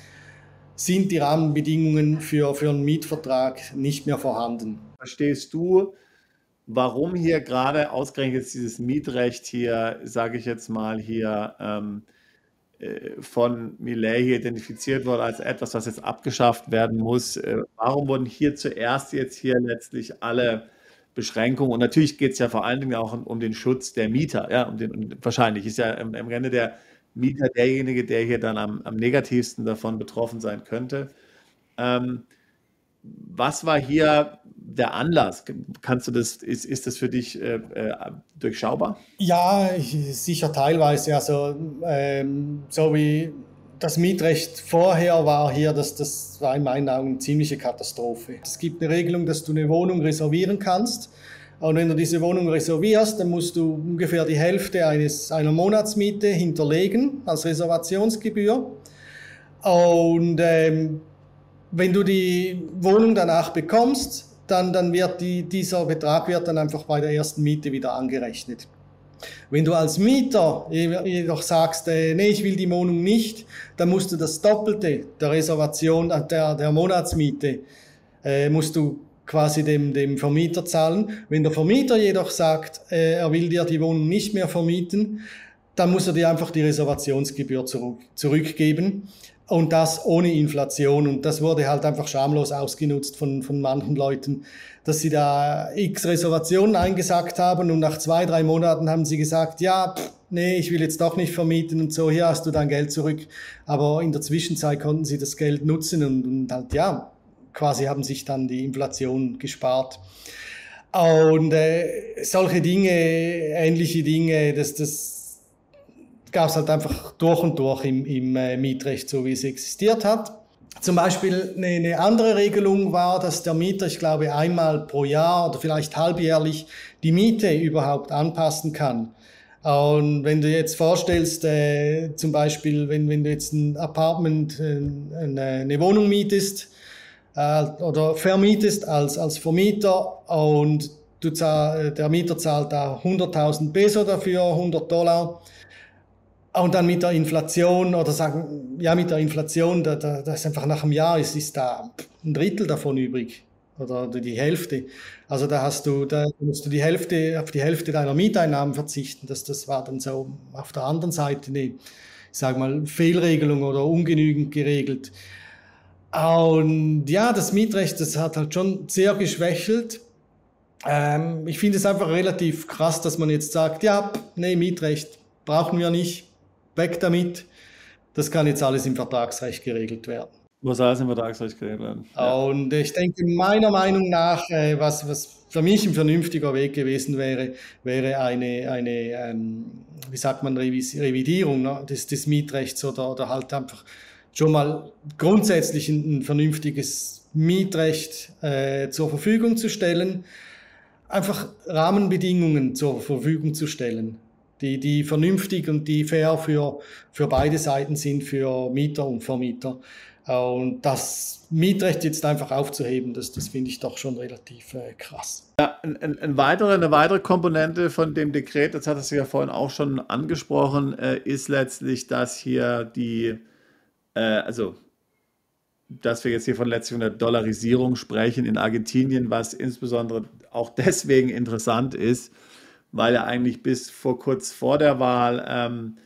sind die Rahmenbedingungen für, für einen Mietvertrag nicht mehr vorhanden. Verstehst du warum hier gerade ausgerechnet dieses Mietrecht hier, sage ich jetzt mal hier, ähm, äh, von Millet hier identifiziert wurde als etwas, was jetzt abgeschafft werden muss. Äh, warum wurden hier zuerst jetzt hier letztlich alle Beschränkungen? Und natürlich geht es ja vor allen Dingen auch um, um, den Schutz der Mieter. Ja, um den, um, wahrscheinlich ist ja im, im Ende der Mieter derjenige, der hier dann am, am negativsten davon betroffen sein könnte. Ähm, was war hier der Anlass? Kannst du das, ist, ist das für dich äh, äh, durchschaubar? Ja, sicher teilweise. Also, ähm, so wie das Mietrecht vorher war hier, das, das war in meinen Augen eine ziemliche Katastrophe. Es gibt eine Regelung, dass du eine Wohnung reservieren kannst. Und wenn du diese Wohnung reservierst, dann musst du ungefähr die Hälfte eines, einer Monatsmiete hinterlegen als Reservationsgebühr. Und ähm, wenn du die Wohnung danach bekommst, dann, dann wird die, dieser Betrag wird dann einfach bei der ersten Miete wieder angerechnet. Wenn du als Mieter jedoch sagst, äh, nee, ich will die Wohnung nicht, dann musst du das Doppelte der Reservation, äh, der, der Monatsmiete, äh, musst du quasi dem, dem Vermieter zahlen. Wenn der Vermieter jedoch sagt, äh, er will dir die Wohnung nicht mehr vermieten, dann muss er dir einfach die Reservationsgebühr zurück, zurückgeben. Und das ohne Inflation. Und das wurde halt einfach schamlos ausgenutzt von, von manchen Leuten, dass sie da x Reservationen eingesackt haben und nach zwei, drei Monaten haben sie gesagt, ja, pff, nee, ich will jetzt doch nicht vermieten und so, hier hast du dein Geld zurück. Aber in der Zwischenzeit konnten sie das Geld nutzen und, und halt, ja, quasi haben sich dann die Inflation gespart. Und äh, solche Dinge, ähnliche Dinge, das, das gab es halt einfach durch und durch im, im äh, Mietrecht, so wie es existiert hat. Zum Beispiel eine, andere Regelung war, dass der Mieter, ich glaube, einmal pro Jahr oder vielleicht halbjährlich die Miete überhaupt anpassen kann. Und wenn du jetzt vorstellst, äh, zum Beispiel, wenn, wenn du jetzt ein Apartment, äh, eine, eine Wohnung mietest äh, oder vermietest als, als Vermieter und du zahl, der Mieter zahlt da 100.000 Peso dafür, 100 Dollar, und dann mit der Inflation oder sagen, ja, mit der Inflation, da, da, da ist einfach nach einem Jahr ist, ist da ein Drittel davon übrig oder die Hälfte. Also da hast du, da musst du die Hälfte, auf die Hälfte deiner Mieteinnahmen verzichten. Das, das war dann so auf der anderen Seite eine, ich sag mal, Fehlregelung oder ungenügend geregelt. Und ja, das Mietrecht, das hat halt schon sehr geschwächelt. Ähm, ich finde es einfach relativ krass, dass man jetzt sagt, ja, nee, Mietrecht brauchen wir nicht weg damit. Das kann jetzt alles im Vertragsrecht geregelt werden. Muss alles im Vertragsrecht geregelt werden. Ja. Und ich denke, meiner Meinung nach, äh, was, was für mich ein vernünftiger Weg gewesen wäre, wäre eine, eine ähm, wie sagt man, Revidierung ne, des, des Mietrechts oder, oder halt einfach schon mal grundsätzlich ein, ein vernünftiges Mietrecht äh, zur Verfügung zu stellen einfach Rahmenbedingungen zur Verfügung zu stellen, die, die vernünftig und die fair für, für beide Seiten sind, für Mieter und Vermieter. Und das Mietrecht jetzt einfach aufzuheben, das, das finde ich doch schon relativ äh, krass. Ja, ein, ein weitere, eine weitere Komponente von dem Dekret, das hat es ja vorhin auch schon angesprochen, äh, ist letztlich, dass hier die, äh, also dass wir jetzt hier von letztlich einer Dollarisierung sprechen in Argentinien, was insbesondere auch deswegen interessant ist, weil ja eigentlich bis vor kurz vor der Wahl ähm,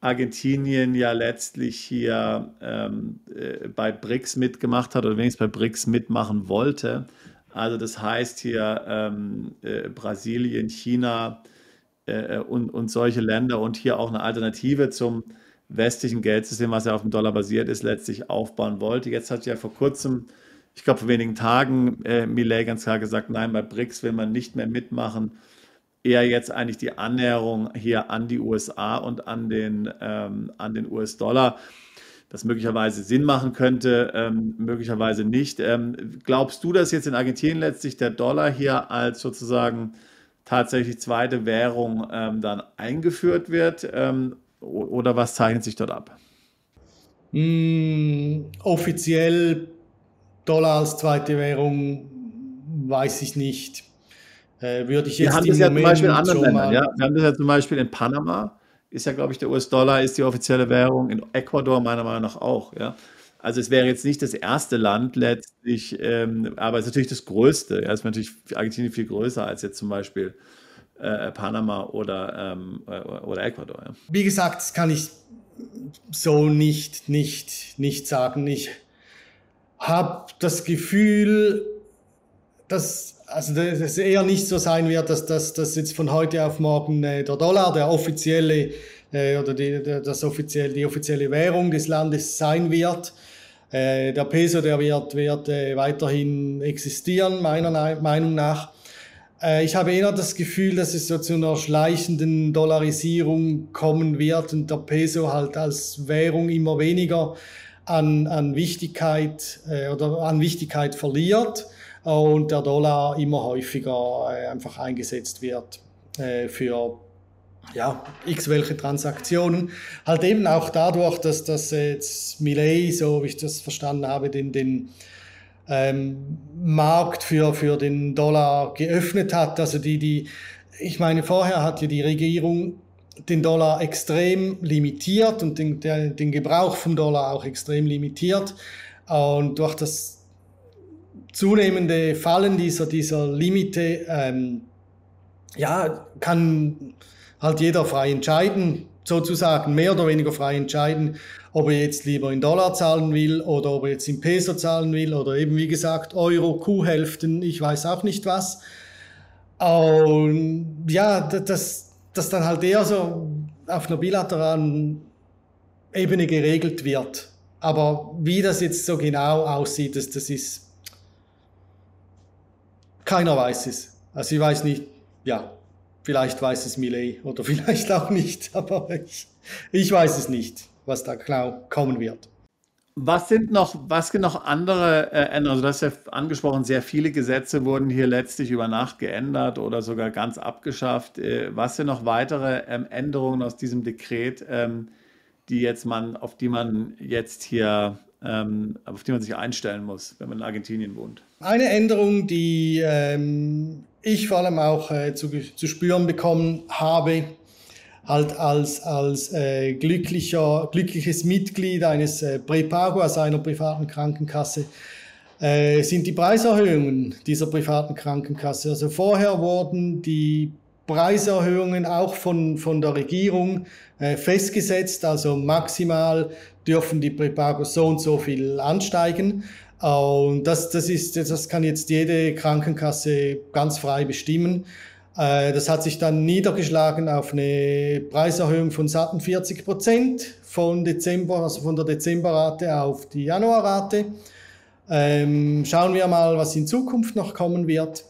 Argentinien ja letztlich hier ähm, äh, bei BRICS mitgemacht hat oder wenigstens bei BRICS mitmachen wollte. Also das heißt hier ähm, äh, Brasilien, China äh, und, und solche Länder und hier auch eine Alternative zum westlichen Geldsystem, was ja auf dem Dollar basiert ist, letztlich aufbauen wollte. Jetzt hat ja vor kurzem, ich glaube vor wenigen Tagen, äh, Millet ganz klar gesagt, nein, bei BRICS will man nicht mehr mitmachen eher jetzt eigentlich die Annäherung hier an die USA und an den, ähm, den US-Dollar, das möglicherweise Sinn machen könnte, ähm, möglicherweise nicht. Ähm, glaubst du, dass jetzt in Argentinien letztlich der Dollar hier als sozusagen tatsächlich zweite Währung ähm, dann eingeführt wird? Ähm, oder was zeichnet sich dort ab? Mm, offiziell Dollar als zweite Währung weiß ich nicht. Äh, würde ich jetzt Wir haben das ja zum Beispiel in anderen Ländern. Ja? Wir haben das ja zum Beispiel in Panama, ist ja, glaube ich, der US-Dollar ist die offizielle Währung. In Ecuador meiner Meinung nach auch. Ja? Also es wäre jetzt nicht das erste Land letztlich, ähm, aber es ist natürlich das größte. Ja? Es ist natürlich Argentinien viel größer als jetzt zum Beispiel äh, Panama oder, ähm, äh, oder Ecuador. Ja? Wie gesagt, das kann ich so nicht, nicht, nicht sagen. Ich habe das Gefühl, dass also dass es eher nicht so sein wird, dass, dass jetzt von heute auf morgen äh, der Dollar der offizielle äh, oder die, das offiziell, die offizielle Währung des Landes sein wird. Äh, der Peso, der wird, wird äh, weiterhin existieren, meiner Meinung nach. Äh, ich habe eher das Gefühl, dass es so zu einer schleichenden Dollarisierung kommen wird und der Peso halt als Währung immer weniger an, an Wichtigkeit äh, oder an Wichtigkeit verliert und der Dollar immer häufiger äh, einfach eingesetzt wird äh, für ja, x welche Transaktionen. Halt eben auch dadurch, dass das jetzt Millet, so wie ich das verstanden habe, den, den ähm, Markt für, für den Dollar geöffnet hat. Also die, die, ich meine, vorher hat ja die Regierung den Dollar extrem limitiert und den, der, den Gebrauch vom Dollar auch extrem limitiert. Und durch das zunehmende Fallen dieser, dieser Limite, ähm, ja, kann halt jeder frei entscheiden, sozusagen mehr oder weniger frei entscheiden, ob er jetzt lieber in Dollar zahlen will oder ob er jetzt in Peso zahlen will oder eben wie gesagt Euro, Kuhhälften, ich weiß auch nicht was. Und ja, das, das dann halt eher so auf einer bilateralen Ebene geregelt wird. Aber wie das jetzt so genau aussieht, das, das ist keiner weiß es. Also ich weiß nicht, ja, vielleicht weiß es Millet oder [laughs] vielleicht auch nicht, aber ich, ich weiß es nicht, was da genau kommen wird. Was sind noch, was sind noch andere äh, Änderungen? Also du hast ja angesprochen, sehr viele Gesetze wurden hier letztlich über Nacht geändert oder sogar ganz abgeschafft. Äh, was sind noch weitere ähm, Änderungen aus diesem Dekret, ähm, die jetzt man, auf die man jetzt hier ähm, auf die man sich einstellen muss, wenn man in Argentinien wohnt. Eine Änderung, die ähm, ich vor allem auch äh, zu, zu spüren bekommen habe, halt als, als äh, glücklicher, glückliches Mitglied eines äh, Prepago, also einer privaten Krankenkasse, äh, sind die Preiserhöhungen dieser privaten Krankenkasse. Also vorher wurden die Preiserhöhungen auch von, von der Regierung äh, festgesetzt, also maximal dürfen die Prepagos so und so viel ansteigen. Und das, das, ist, das kann jetzt jede Krankenkasse ganz frei bestimmen. Äh, das hat sich dann niedergeschlagen auf eine Preiserhöhung von satten 40 Prozent von Dezember, also von der Dezemberrate auf die Januarrate. Ähm, schauen wir mal, was in Zukunft noch kommen wird.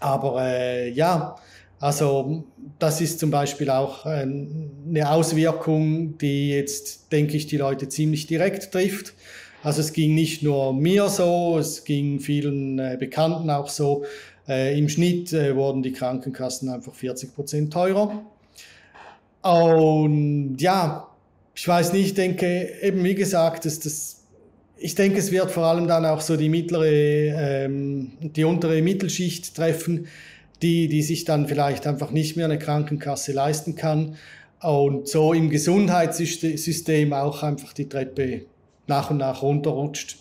Aber äh, ja, also das ist zum Beispiel auch ähm, eine Auswirkung, die jetzt, denke ich, die Leute ziemlich direkt trifft. Also es ging nicht nur mir so, es ging vielen äh, Bekannten auch so. Äh, Im Schnitt äh, wurden die Krankenkassen einfach 40 Prozent teurer. Und ja, ich weiß nicht, ich denke, eben wie gesagt, dass das, ich denke, es wird vor allem dann auch so die mittlere, ähm, die untere Mittelschicht treffen, die, die sich dann vielleicht einfach nicht mehr eine Krankenkasse leisten kann und so im Gesundheitssystem auch einfach die Treppe nach und nach runterrutscht.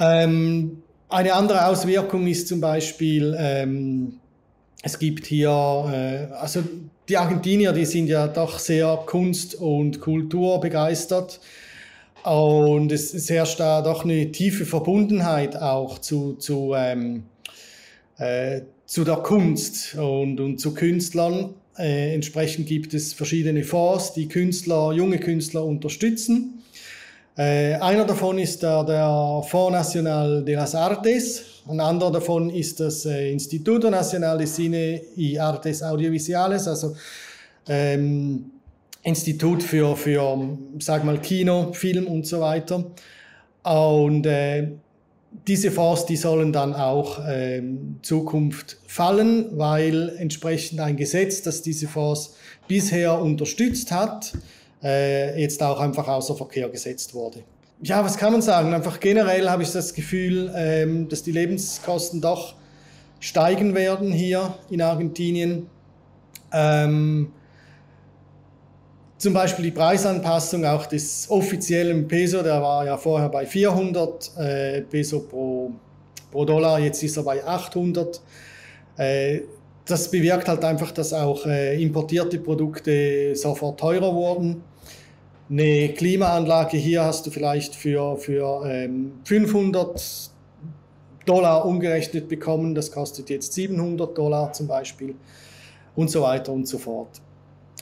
Ähm, eine andere Auswirkung ist zum Beispiel, ähm, es gibt hier, äh, also die Argentinier, die sind ja doch sehr Kunst- und Kultur begeistert. Und es, es herrscht da doch eine tiefe Verbundenheit auch zu, zu, ähm, äh, zu der Kunst und, und zu Künstlern. Äh, entsprechend gibt es verschiedene Fonds, die Künstler, junge Künstler unterstützen. Äh, einer davon ist der, der Fonds Nacional de las Artes, ein anderer davon ist das äh, Instituto Nacional de Cine y Artes Audiovisuales, also ähm, Institut für, für, sag mal, Kino, Film und so weiter. Und äh, diese Fonds, die sollen dann auch ähm, Zukunft fallen, weil entsprechend ein Gesetz, das diese Fonds bisher unterstützt hat, äh, jetzt auch einfach außer Verkehr gesetzt wurde ja, was kann man sagen? Einfach generell habe ich das Gefühl, ähm, dass die Lebenskosten doch steigen werden hier in Argentinien. Ähm, zum Beispiel die Preisanpassung auch des offiziellen Peso, der war ja vorher bei 400 äh, Peso pro, pro Dollar, jetzt ist er bei 800. Äh, das bewirkt halt einfach, dass auch äh, importierte Produkte sofort teurer wurden. Eine Klimaanlage hier hast du vielleicht für, für ähm, 500 Dollar umgerechnet bekommen. Das kostet jetzt 700 Dollar zum Beispiel und so weiter und so fort.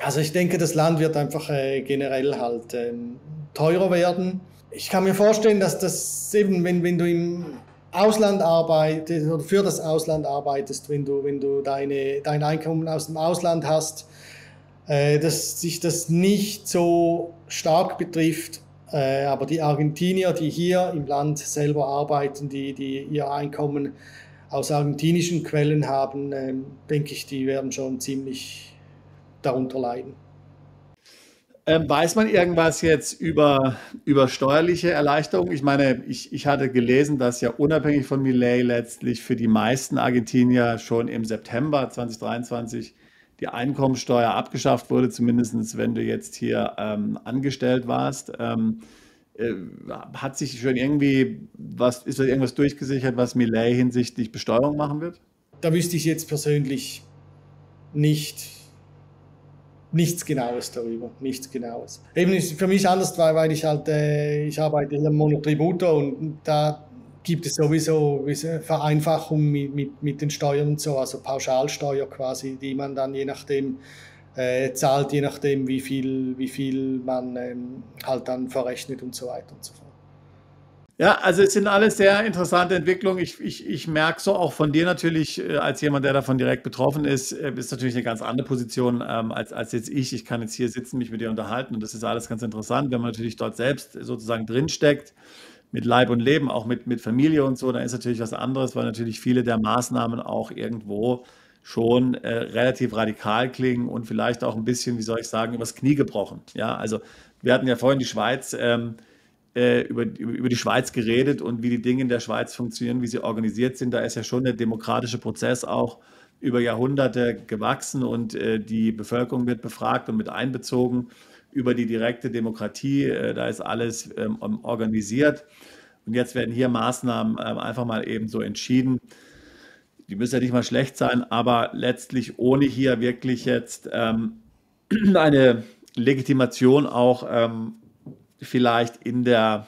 Also ich denke, das Land wird einfach äh, generell halt ähm, teurer werden. Ich kann mir vorstellen, dass das eben, wenn, wenn du im Ausland arbeitest oder für das Ausland arbeitest, wenn du, wenn du deine, dein Einkommen aus dem Ausland hast, dass sich das nicht so stark betrifft. Äh, aber die Argentinier, die hier im Land selber arbeiten, die, die ihr Einkommen aus argentinischen Quellen haben, ähm, denke ich, die werden schon ziemlich darunter leiden. Ähm, weiß man irgendwas jetzt über, über steuerliche Erleichterungen? Ich meine, ich, ich hatte gelesen, dass ja unabhängig von Millet letztlich für die meisten Argentinier schon im September 2023 die Einkommensteuer abgeschafft wurde, zumindest wenn du jetzt hier ähm, angestellt warst. Ähm, äh, hat sich schon irgendwie was, ist da irgendwas durchgesichert, was Millet hinsichtlich Besteuerung machen wird? Da wüsste ich jetzt persönlich nicht nichts Genaues darüber, nichts Genaues. Eben ist für mich anders, weil, ich halt, äh, ich arbeite hier im Monotributor und da gibt es sowieso Vereinfachung mit, mit, mit den Steuern und so, also Pauschalsteuer quasi, die man dann je nachdem äh, zahlt, je nachdem, wie viel, wie viel man ähm, halt dann verrechnet und so weiter und so fort. Ja, also es sind alles sehr interessante Entwicklungen. Ich, ich, ich merke so auch von dir natürlich, äh, als jemand, der davon direkt betroffen ist, äh, ist natürlich eine ganz andere Position ähm, als, als jetzt ich. Ich kann jetzt hier sitzen, mich mit dir unterhalten und das ist alles ganz interessant, wenn man natürlich dort selbst sozusagen drinsteckt mit Leib und Leben, auch mit, mit Familie und so, da ist natürlich was anderes, weil natürlich viele der Maßnahmen auch irgendwo schon äh, relativ radikal klingen und vielleicht auch ein bisschen, wie soll ich sagen, übers Knie gebrochen. Ja, also wir hatten ja vorhin die Schweiz, ähm, äh, über, über die Schweiz geredet und wie die Dinge in der Schweiz funktionieren, wie sie organisiert sind. Da ist ja schon der demokratische Prozess auch über Jahrhunderte gewachsen und äh, die Bevölkerung wird befragt und mit einbezogen über die direkte Demokratie. Äh, da ist alles ähm, organisiert. Und jetzt werden hier Maßnahmen ähm, einfach mal eben so entschieden. Die müssen ja nicht mal schlecht sein, aber letztlich ohne hier wirklich jetzt ähm, [clears throat] eine Legitimation auch vielleicht in der,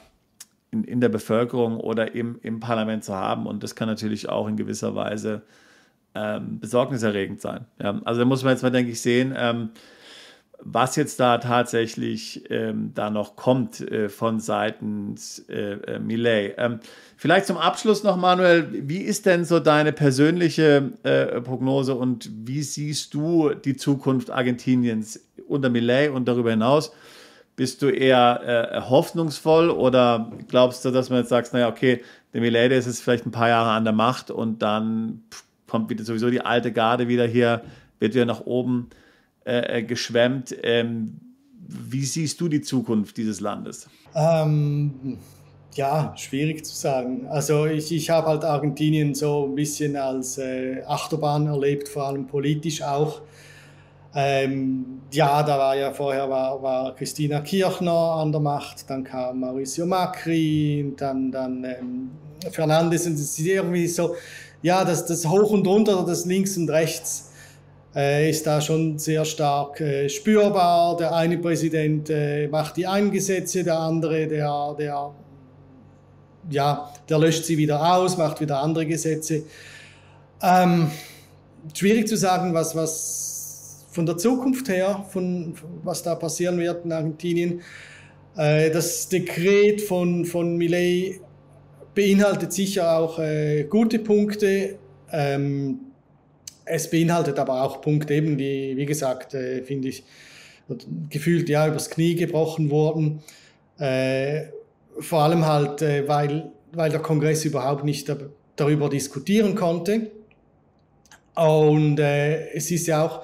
in, in der Bevölkerung oder im, im Parlament zu haben. Und das kann natürlich auch in gewisser Weise besorgniserregend sein. Also da muss man jetzt mal, denke ich, sehen, was jetzt da tatsächlich ähm, da noch kommt äh, von seitens äh, äh, Millet. Ähm, vielleicht zum Abschluss noch, Manuel, wie ist denn so deine persönliche äh, Prognose und wie siehst du die Zukunft Argentiniens unter Millet und darüber hinaus? Bist du eher äh, hoffnungsvoll oder glaubst du, dass man jetzt sagt, naja, okay, der Milady ist jetzt vielleicht ein paar Jahre an der Macht und dann kommt wieder sowieso die alte Garde wieder hier, wird wieder nach oben äh, äh, geschwemmt. Ähm, wie siehst du die Zukunft dieses Landes? Ähm, ja, schwierig zu sagen. Also ich, ich habe halt Argentinien so ein bisschen als äh, Achterbahn erlebt, vor allem politisch auch. Ähm, ja, da war ja vorher war, war Christina Kirchner an der Macht, dann kam Mauricio Macri, dann, dann ähm, Fernandes und es ist irgendwie so, ja, das, das Hoch und Runter, das Links und Rechts ist da schon sehr stark äh, spürbar. Der eine Präsident äh, macht die einen Gesetze, der andere, der, der, ja, der löscht sie wieder aus, macht wieder andere Gesetze. Ähm, schwierig zu sagen, was, was von der Zukunft her, von, was da passieren wird in Argentinien. Äh, das Dekret von, von Millet beinhaltet sicher auch äh, gute Punkte. Ähm, es beinhaltet aber auch Punkte, eben die, wie gesagt, äh, finde ich, gefühlt ja übers Knie gebrochen wurden. Äh, vor allem halt, äh, weil, weil der Kongress überhaupt nicht darüber diskutieren konnte. Und äh, es ist ja auch,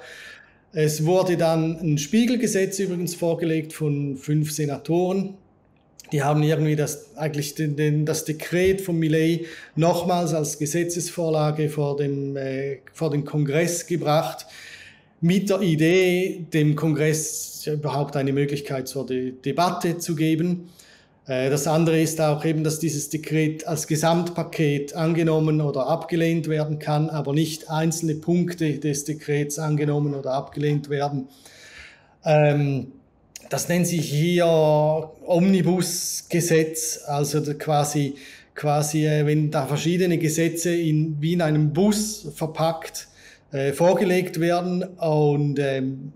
es wurde dann ein Spiegelgesetz übrigens vorgelegt von fünf Senatoren, die haben irgendwie das, eigentlich den, den, das Dekret von Millet nochmals als Gesetzesvorlage vor, dem, äh, vor den Kongress gebracht, mit der Idee, dem Kongress überhaupt eine Möglichkeit zur De Debatte zu geben. Äh, das andere ist auch eben, dass dieses Dekret als Gesamtpaket angenommen oder abgelehnt werden kann, aber nicht einzelne Punkte des Dekrets angenommen oder abgelehnt werden. Ähm, das nennt sich hier Omnibusgesetz, also quasi, quasi äh, wenn da verschiedene Gesetze in, wie in einem Bus verpackt äh, vorgelegt werden und ähm,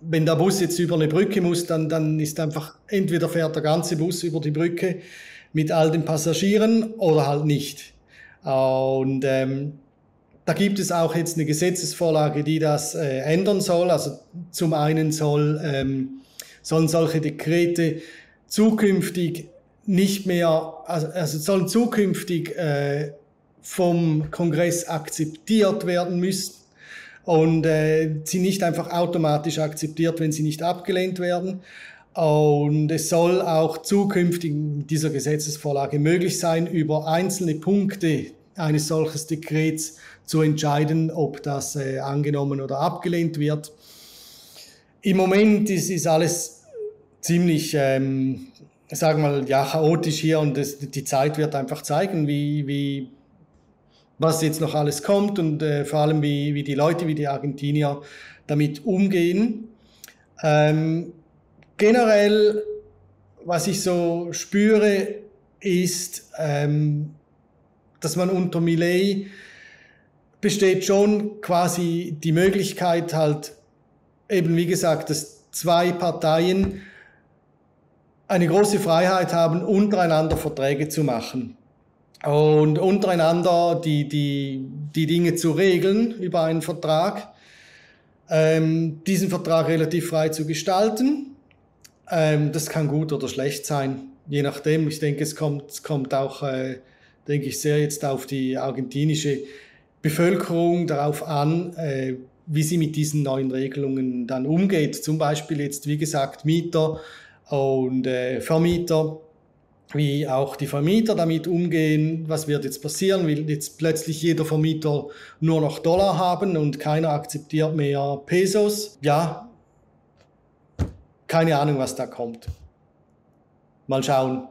wenn der Bus jetzt über eine Brücke muss, dann, dann ist einfach entweder fährt der ganze Bus über die Brücke mit all den Passagieren oder halt nicht. Und ähm, da gibt es auch jetzt eine Gesetzesvorlage, die das äh, ändern soll. Also zum einen soll ähm, sollen solche Dekrete zukünftig nicht mehr, also, also sollen zukünftig äh, vom Kongress akzeptiert werden müssen und äh, sie nicht einfach automatisch akzeptiert, wenn sie nicht abgelehnt werden. Und es soll auch zukünftig in dieser Gesetzesvorlage möglich sein, über einzelne Punkte eines solches Dekrets zu entscheiden, ob das äh, angenommen oder abgelehnt wird. Im Moment ist, ist alles ziemlich, ähm, sagen wir mal, ja, chaotisch hier und das, die Zeit wird einfach zeigen, wie, wie, was jetzt noch alles kommt und äh, vor allem, wie, wie die Leute, wie die Argentinier damit umgehen. Ähm, generell, was ich so spüre, ist, ähm, dass man unter Millet besteht schon quasi die Möglichkeit halt eben wie gesagt, dass zwei Parteien eine große Freiheit haben, untereinander Verträge zu machen und untereinander die, die, die Dinge zu regeln über einen Vertrag, ähm, diesen Vertrag relativ frei zu gestalten. Ähm, das kann gut oder schlecht sein, je nachdem. Ich denke, es kommt, es kommt auch, äh, denke ich, sehr jetzt auf die argentinische Bevölkerung darauf an, äh, wie sie mit diesen neuen Regelungen dann umgeht. Zum Beispiel jetzt, wie gesagt, Mieter und äh, Vermieter, wie auch die Vermieter damit umgehen. Was wird jetzt passieren? Will jetzt plötzlich jeder Vermieter nur noch Dollar haben und keiner akzeptiert mehr Pesos? Ja, keine Ahnung, was da kommt. Mal schauen.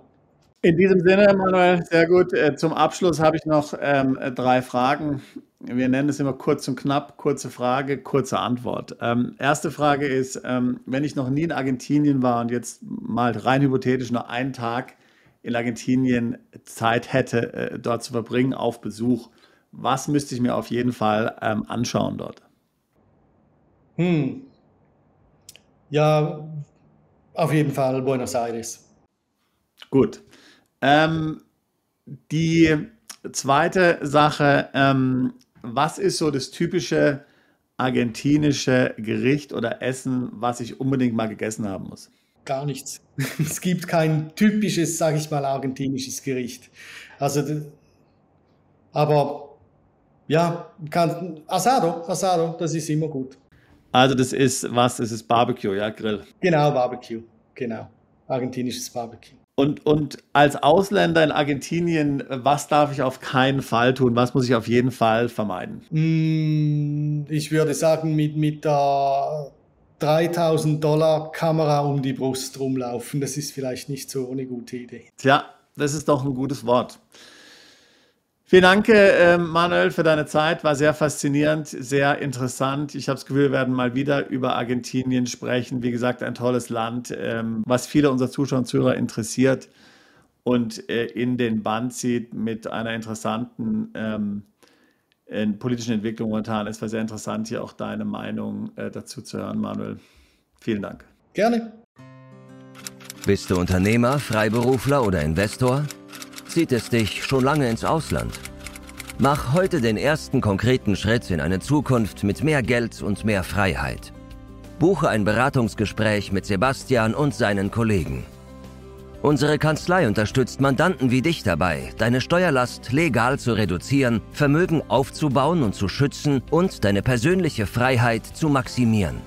In diesem Sinne, Manuel, sehr gut. Äh, zum Abschluss habe ich noch ähm, drei Fragen. Wir nennen es immer kurz und knapp, kurze Frage, kurze Antwort. Ähm, erste Frage ist, ähm, wenn ich noch nie in Argentinien war und jetzt mal rein hypothetisch nur einen Tag in Argentinien Zeit hätte, äh, dort zu verbringen auf Besuch, was müsste ich mir auf jeden Fall ähm, anschauen dort? Hm. Ja, auf jeden Fall Buenos Aires. Gut. Ähm, die zweite Sache, ähm, was ist so das typische argentinische Gericht oder Essen, was ich unbedingt mal gegessen haben muss? Gar nichts. [laughs] Es gibt kein typisches, sage ich mal, argentinisches Gericht. Also, aber ja, kann, Asado, Asado, das ist immer gut. Also das ist was? Das ist Barbecue, ja, Grill. Genau, Barbecue, genau. Argentinisches Barbecue. Und, und als Ausländer in Argentinien, was darf ich auf keinen Fall tun? Was muss ich auf jeden Fall vermeiden? Mm, ich würde sagen, mit, mit der 3000 Dollar Kamera um die Brust rumlaufen, das ist vielleicht nicht so eine gute Idee. Tja, das ist doch ein gutes Wort. Vielen Dank, äh, Manuel, für deine Zeit. War sehr faszinierend, sehr interessant. Ich habe das Gefühl, wir werden mal wieder über Argentinien sprechen. Wie gesagt, ein tolles Land, ähm, was viele unserer Zuschauer und Zuhörer interessiert und äh, in den Band zieht mit einer interessanten ähm, politischen Entwicklung momentan. Es war sehr interessant, hier auch deine Meinung äh, dazu zu hören, Manuel. Vielen Dank. Gerne. Bist du Unternehmer, Freiberufler oder Investor? Zieht es dich schon lange ins Ausland? Mach heute den ersten konkreten Schritt in eine Zukunft mit mehr Geld und mehr Freiheit. Buche ein Beratungsgespräch mit Sebastian und seinen Kollegen. Unsere Kanzlei unterstützt Mandanten wie dich dabei, deine Steuerlast legal zu reduzieren, Vermögen aufzubauen und zu schützen und deine persönliche Freiheit zu maximieren.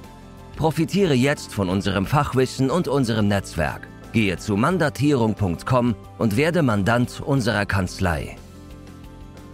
Profitiere jetzt von unserem Fachwissen und unserem Netzwerk. Gehe zu mandatierung.com und werde Mandant unserer Kanzlei.